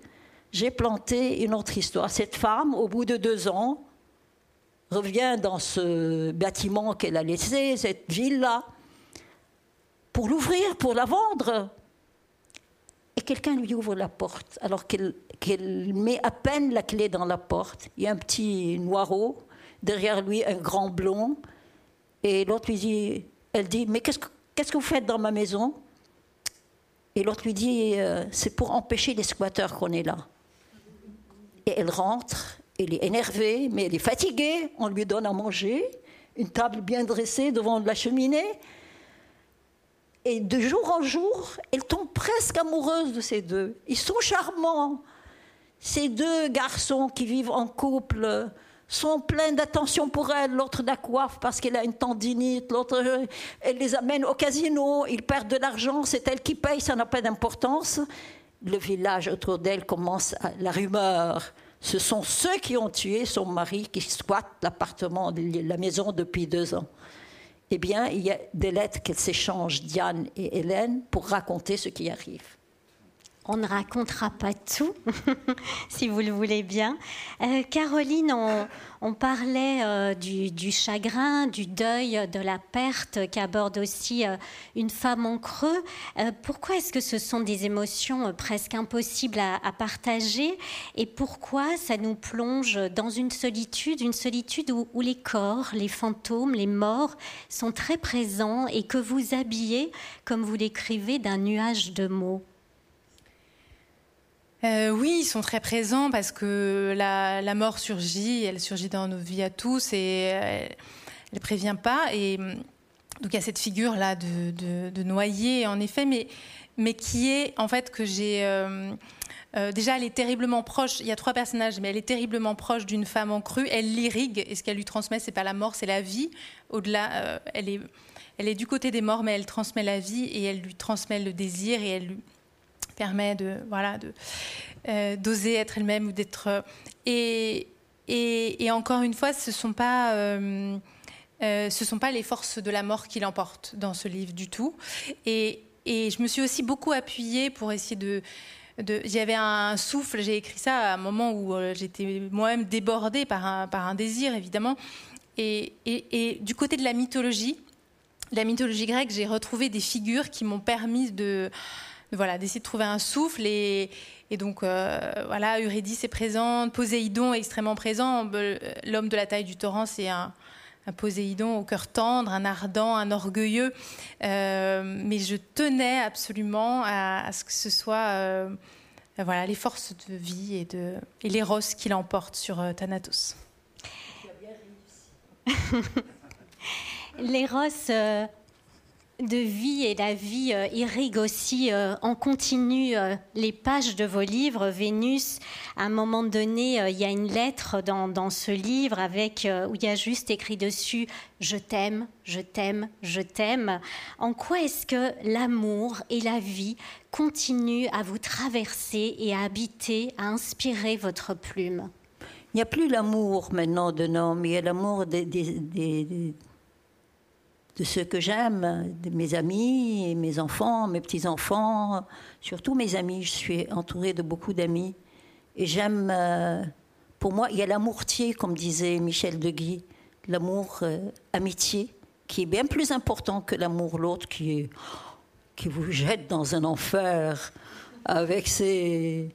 j'ai planté une autre histoire. Cette femme, au bout de deux ans, revient dans ce bâtiment qu'elle a laissé, cette ville-là, pour l'ouvrir, pour la vendre. Et quelqu'un lui ouvre la porte, alors qu'elle met à peine la clé dans la porte. Il y a un petit noireau, derrière lui un grand blond, et l'autre lui dit, elle dit, mais qu'est-ce que, vous faites dans ma maison? Et l'autre lui dit, euh, c'est pour empêcher les squatteurs qu'on est là. Et elle rentre, elle est énervée, mais elle est fatiguée, on lui donne à manger, une table bien dressée devant la cheminée. Et de jour en jour, elle tombe presque amoureuse de ces deux. Ils sont charmants. Ces deux garçons qui vivent en couple, sont pleins d'attention pour elle, l'autre la coiffe parce qu'elle a une tendinite, l'autre, elle les amène au casino, ils perdent de l'argent, c'est elle qui paye, ça n'a pas d'importance. Le village autour d'elle commence à, la rumeur Ce sont ceux qui ont tué son mari qui squattent l'appartement, la maison depuis deux ans. Eh bien, il y a des lettres qu'elles s'échangent, Diane et Hélène, pour raconter ce qui arrive.
On ne racontera pas tout, [laughs] si vous le voulez bien. Euh, Caroline, on, parlait euh, du, chagrin, du deuil, de la perte qu'aborde aussi euh, une femme en creux. pourquoi est-ce que ce sont des émotions presque impossibles à, partager et pourquoi ça nous plonge dans une solitude, une solitude où les corps, les fantômes, les morts sont très présents et que vous habillez, comme vous l'écrivez, d'un nuage de mots?
Euh, oui, ils sont très présents parce que la, mort surgit, elle surgit dans nos vies à tous et elle ne prévient pas. Et hum, donc il y a cette figure-là de, de, noyer, en effet, mais, qui est en fait que j'ai... Euh, euh, déjà, elle est terriblement proche. Il y a trois personnages, mais elle est terriblement proche d'une femme en crue. Elle l'irrigue, et ce qu'elle lui transmet, c'est pas la mort, c'est la vie. Au-delà, elle est du côté des morts, mais elle transmet la vie et elle lui transmet le désir et elle lui permet de voilà de euh, d'oser être elle-même ou d'être euh, et, et, encore une fois ce sont pas euh, ce sont pas les forces de la mort qui l'emportent dans ce livre du tout et, et je me suis aussi beaucoup appuyée pour essayer de j'avais un souffle, j'ai écrit ça à un moment où j'étais moi-même débordée par un, par un désir, évidemment. Et, et, du côté de la mythologie, la mythologie grecque, j'ai retrouvé des figures qui m'ont permis de, voilà, d'essayer de trouver un souffle. Et, donc, euh, voilà, Eurydice est présente, Poséidon est extrêmement présent. L'homme de la taille du torrent, c'est un, Poséidon au cœur tendre, un ardent, un orgueilleux. Euh, mais je tenais absolument à, ce que ce soit euh, voilà, les forces de vie et, de, et l'éros qui l'emportent sur Thanatos. [laughs]
L'éros de vie et la vie euh, irrigue aussi euh, en continu euh, les pages de vos livres. Vénus, à un moment donné, il y a une lettre dans, ce livre avec où il y a juste écrit dessus Je t'aime, je t'aime, je t'aime. En quoi est-ce que l'amour et la vie continuent à vous traverser et à habiter, à inspirer votre plume?
Il n'y a plus l'amour maintenant de l'homme, il y a l'amour des de ceux que j'aime, de mes amis, mes enfants, mes petits-enfants, surtout mes amis. Je suis entourée de beaucoup d'amis. Et j'aime, euh, pour moi, il y a l'amourtier, comme disait Michel Deguy, l'amour euh, amitié, qui est bien plus important que l'amour l'autre, qui, qui vous jette dans un enfer avec ses,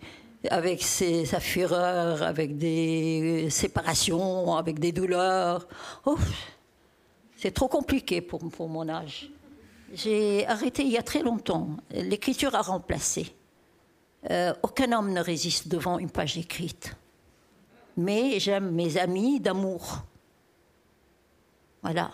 avec ses, sa fureur, avec des séparations, avec des douleurs. Oh, c'est trop compliqué pour, mon âge. J'ai arrêté il y a très longtemps. L'écriture a remplacé. Euh, aucun homme ne résiste devant une page écrite. Mais j'aime mes amis d'amour. Voilà.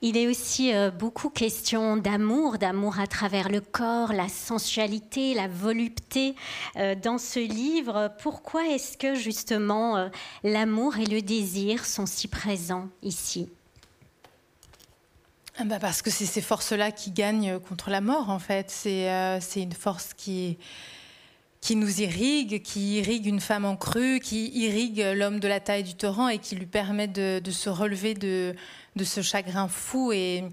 Il est aussi euh, beaucoup question d'amour, d'amour à travers le corps, la sensualité, la volupté euh, dans ce livre. Pourquoi est-ce que justement l'amour et le désir sont si présents ici?
Bah Parce que c'est ces forces-là qui gagnent contre la mort, en fait. C'est euh, une force qui, qui nous irrigue, qui irrigue une femme en crue, qui irrigue l'homme de la taille du torrent et qui lui permet de, se relever de, de, ce chagrin fou et,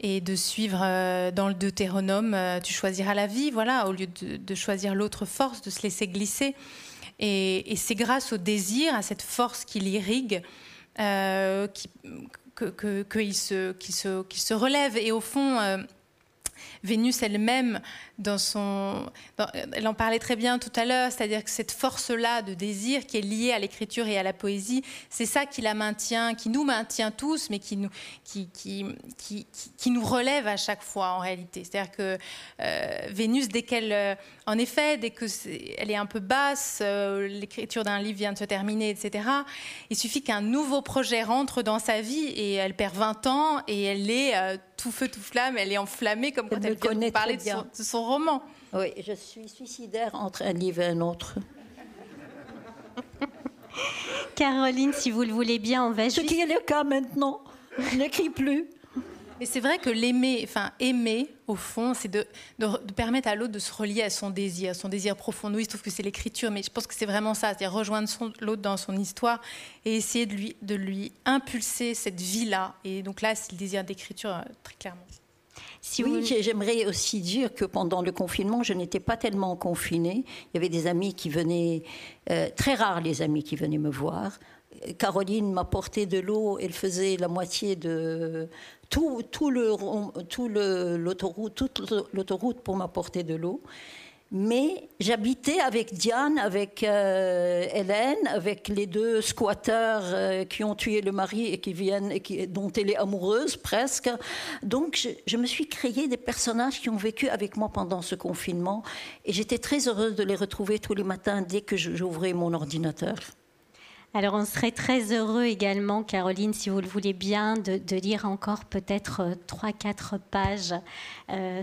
et de suivre euh, dans le Deutéronome, euh, tu choisiras la vie, voilà, au lieu de, de choisir l'autre force, de se laisser glisser. Et, c'est grâce au désir, à cette force qui l'irrigue, euh, qui, qu'il que, se, se, se, relève. Et au fond, euh, Vénus elle-même, dans son, elle en parlait très bien tout à l'heure, c'est-à-dire que cette force-là de désir qui est liée à l'écriture et à la poésie, c'est ça qui la maintient, qui nous maintient tous, mais qui nous, qui, qui, qui, qui nous relève à chaque fois en réalité. C'est-à-dire que euh, Vénus, dès qu'elle, euh, en effet, dès que est, elle est un peu basse, euh, l'écriture d'un livre vient de se terminer, etc. Il suffit qu'un nouveau projet rentre dans sa vie et elle perd 20 ans et elle est tout feu tout flamme, elle est enflammée comme quand elle, vient de parler de son roman.
Oui, je suis suicidaire entre un livre et un autre. [laughs]
Caroline, si vous le voulez bien, on va
Ce qui est le cas maintenant. Je n'écris plus.
Mais c'est vrai que l'aimer, enfin aimer, au fond, c'est de, permettre à l'autre de se relier à son désir, son désir profond. Nous, il se trouve que c'est l'écriture, mais je pense que c'est vraiment ça, c'est-à-dire rejoindre l'autre dans son histoire et essayer de lui, de lui impulser cette vie-là. Et donc là, c'est le désir d'écriture, euh, très clairement.
Si oui, j'aimerais aussi dire que pendant le confinement, je n'étais pas tellement confinée. Il y avait des amis qui venaient, euh, très rares les amis qui venaient me voir. Caroline m'a porté de l'eau, elle faisait la moitié de tout, tout le tout l'autoroute toute l'autoroute pour m'apporter de l'eau. Mais j'habitais avec Diane, avec euh, Hélène, avec les deux squatteurs euh, qui ont tué le mari et qui viennent, dont elle est amoureuse presque. Donc je, me suis créé des personnages qui ont vécu avec moi pendant ce confinement et j'étais très heureuse de les retrouver tous les matins dès que j'ouvrais mon ordinateur.
Alors on serait très heureux également, Caroline, si vous le voulez bien, de, lire encore peut-être euh, trois, quatre pages euh,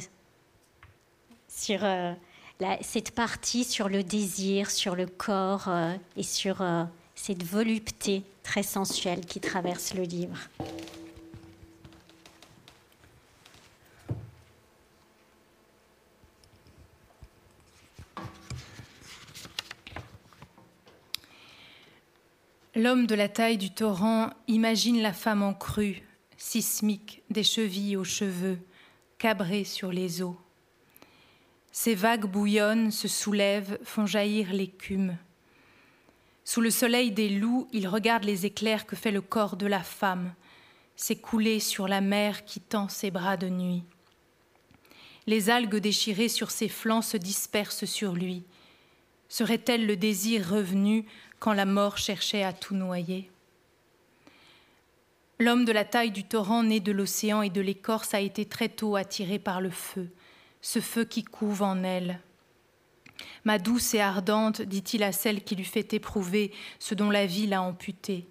sur euh, cette partie sur le désir, sur le corps et sur cette volupté très sensuelle qui traverse le livre.
L'homme de la taille du torrent imagine la femme en crue, sismique, des chevilles aux cheveux, cabrée sur les eaux. Ces vagues bouillonnent, se soulèvent, font jaillir l'écume. Sous le soleil des loups, il regarde les éclairs que fait le corps de la femme, s'écouler sur la mer qui tend ses bras de nuit. Les algues déchirées sur ses flancs se dispersent sur lui. Serait-elle le désir revenu quand la mort cherchait à tout noyer? L'homme de la taille du torrent né de l'océan et de l'écorce a été très tôt attiré par le feu, ce feu qui couve en elle. Ma douce et ardente, dit-il à celle qui lui fait éprouver ce dont la vie l'a amputé.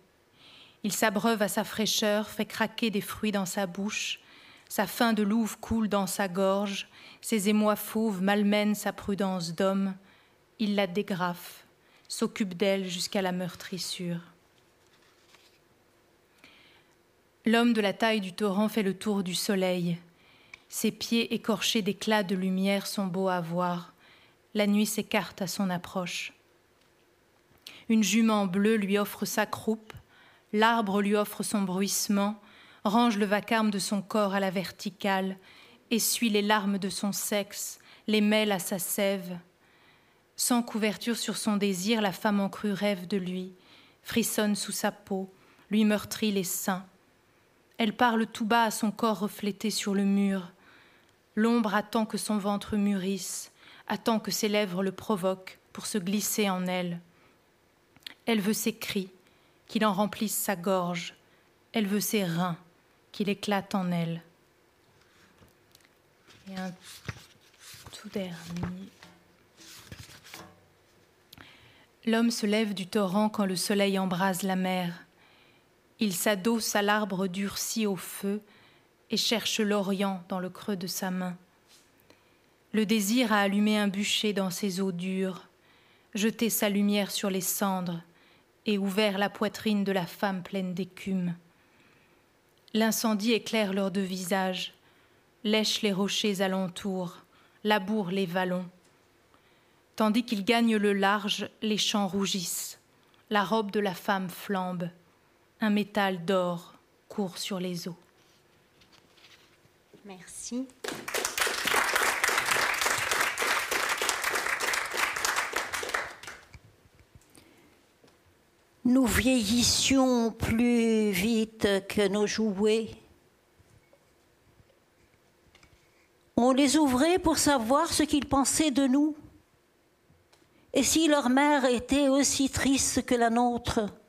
Il s'abreuve à sa fraîcheur, fait craquer des fruits dans sa bouche, sa faim de louve coule dans sa gorge, ses émois fauves malmènent sa prudence d'homme, il la dégrafe s'occupe d'elle jusqu'à la meurtrissure. L'homme de la taille du torrent fait le tour du soleil. Ses pieds écorchés d'éclats de lumière sont beaux à voir. La nuit s'écarte à son approche. Une jument bleue lui offre sa croupe, l'arbre lui offre son bruissement, range le vacarme de son corps à la verticale, essuie les larmes de son sexe, les mêle à sa sève, sans couverture sur son désir, la femme en crue rêve de lui, frissonne sous sa peau, lui meurtrit les seins. Elle parle tout bas à son corps reflété sur le mur. L'ombre attend que son ventre mûrisse, attend que ses lèvres le provoquent pour se glisser en elle. Elle veut ses cris, qu'il en remplisse sa gorge. Elle veut ses reins, qu'il éclate en elle. Tout dernier. L'homme se lève du torrent quand le soleil embrase la mer. Il s'adosse à l'arbre durci au feu et cherche l'Orient dans le creux de sa main. Le désir a allumé un bûcher dans ses eaux dures, jeté sa lumière sur les cendres et ouvert la poitrine de la femme pleine d'écume. L'incendie éclaire leurs deux visages, lèche les rochers alentour, laboure les vallons. Tandis qu'il gagne le large, les champs rougissent. La robe de la femme flambe. Un métal d'or court sur les eaux.
Merci.
Nous vieillissions plus vite que nos jouets. On les ouvrait pour savoir ce qu'ils pensaient de nous. Et si leur mère était aussi triste que la nôtre?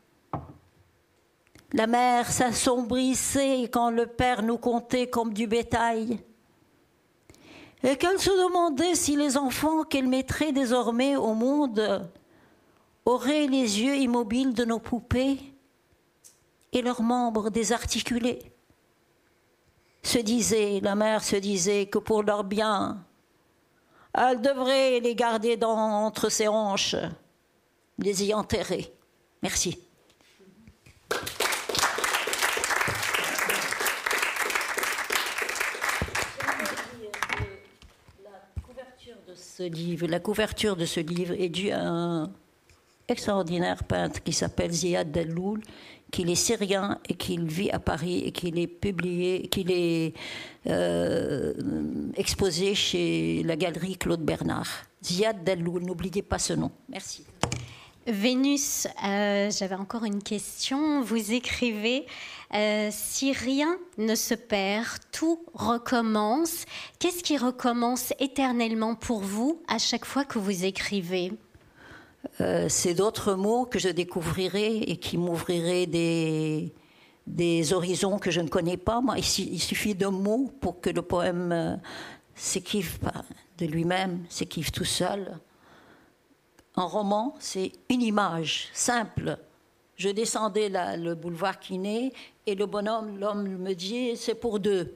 La mère s'assombrissait quand le père nous comptait comme du bétail. Et qu'elle se demandait si les enfants qu'elle mettrait désormais au monde auraient les yeux immobiles de nos poupées et leurs membres désarticulés. Se disait, la mère se disait que pour leur bien, elle devrait les garder entre ses hanches, les y enterrer. Merci. Ce livre, la couverture de ce livre est due à un extraordinaire peintre qui s'appelle Ziad Delloul, qu'il est syrien et qu'il vit à Paris et qu'il est publié, qu'il est euh, exposé chez la galerie Claude Bernard. Ziad Delloul, n'oubliez pas ce nom. Merci.
Vénus, euh, j'avais encore une question. Vous écrivez euh, Si rien ne se perd, tout recommence. Qu'est-ce qui recommence éternellement pour vous à chaque fois que vous écrivez?
Euh, C'est d'autres mots que je découvrirai et qui m'ouvriraient des, des horizons que je ne connais pas. Moi, il, suffit d'un mot pour que le poème s'équive de lui-même, s'équive tout seul. Un roman, c'est une image simple. Je descendais le boulevard Quinet et le bonhomme, l'homme me dit c'est pour deux.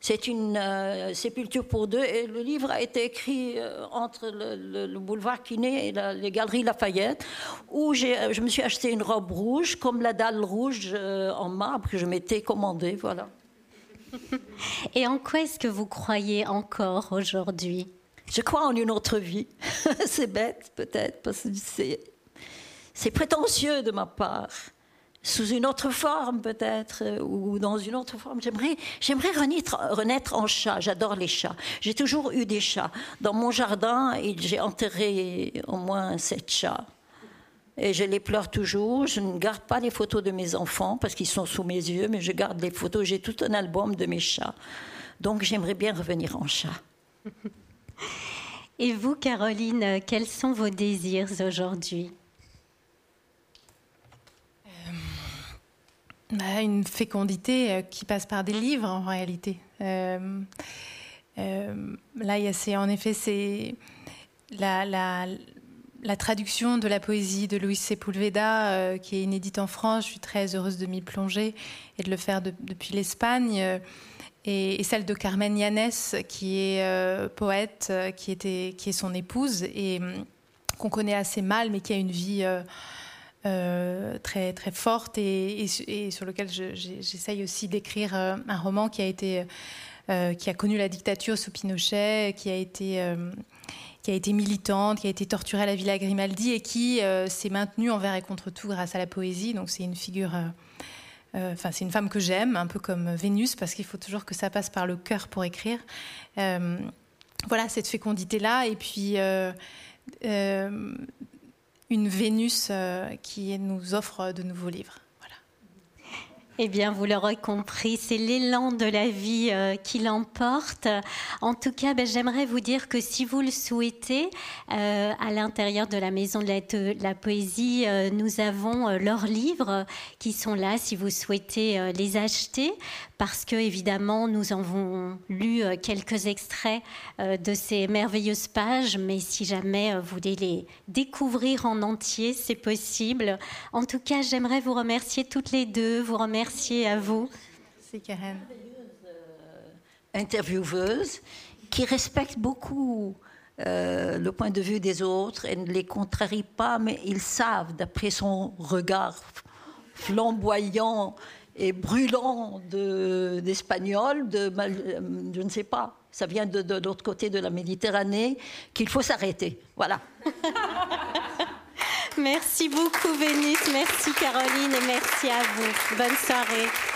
C'est une euh, sépulture pour deux et le livre a été écrit euh, entre le, boulevard Quinet et les galeries Lafayette où je me suis acheté une robe rouge comme la dalle rouge euh, en marbre que je m'étais commandée. Voilà. [laughs]
Et en quoi est-ce que vous croyez encore aujourd'hui?
Je crois en une autre vie. [laughs] c'est bête, peut-être, parce que c'est, prétentieux de ma part. Sous une autre forme, peut-être, ou dans une autre forme. J'aimerais, j'aimerais renaître, renaître en chat. J'adore les chats. J'ai toujours eu des chats. Dans mon jardin, j'ai enterré au moins sept chats. Et je les pleure toujours. Je ne garde pas les photos de mes enfants parce qu'ils sont sous mes yeux, mais je garde les photos. J'ai tout un album de mes chats. Donc j'aimerais bien revenir en chat. [laughs]
Et vous, Caroline, quels sont vos désirs aujourd'hui
euh, bah, Une fécondité euh, qui passe par des livres, en réalité. Euh, là, c'est en effet c'est la, la, traduction de la poésie de Louis Sepulveda, qui est inédite en France. Je suis très heureuse de m'y plonger et de le faire depuis l'Espagne et, celle de Carmen Yanès, qui est euh, poète, euh, qui, était, qui est son épouse et hum, qu'on connaît assez mal, mais qui a une vie euh, très, très forte et, sur lequel j'essaye aussi d'écrire un roman qui a, été, qui a connu la dictature sous Pinochet, qui a été qui a été militante, qui a été torturée à la Villa Grimaldi et qui s'est maintenue envers et contre tout grâce à la poésie. Donc c'est une figure euh, enfin, c'est une femme que j'aime, un peu comme Vénus, parce qu'il faut toujours que ça passe par le cœur pour écrire. Euh, voilà, cette fécondité-là. Et puis, euh, une Vénus qui nous offre de nouveaux livres.
Eh bien, vous l'aurez compris, c'est l'élan de la vie euh, qui l'emporte. En tout cas, ben, j'aimerais vous dire que si vous le souhaitez, euh, à l'intérieur de la Maison de la, Poésie, euh, nous avons leurs livres qui sont là si vous souhaitez les acheter parce que évidemment nous avons lu quelques extraits de ces merveilleuses pages, mais si jamais vous voulez les découvrir en entier, c'est possible. En tout cas, j'aimerais vous remercier toutes les deux, vous à vous.
C'est Karen.
Intervieweuse qui respecte beaucoup le point de vue des autres et ne les contrarie pas, mais ils savent, d'après son regard flamboyant et brûlant d'espagnol, de, je ne sais pas, ça vient de, de l'autre côté de la Méditerranée, qu'il faut s'arrêter. Voilà. [laughs]
merci beaucoup Vénus, merci Caroline et merci à vous. Bonne soirée.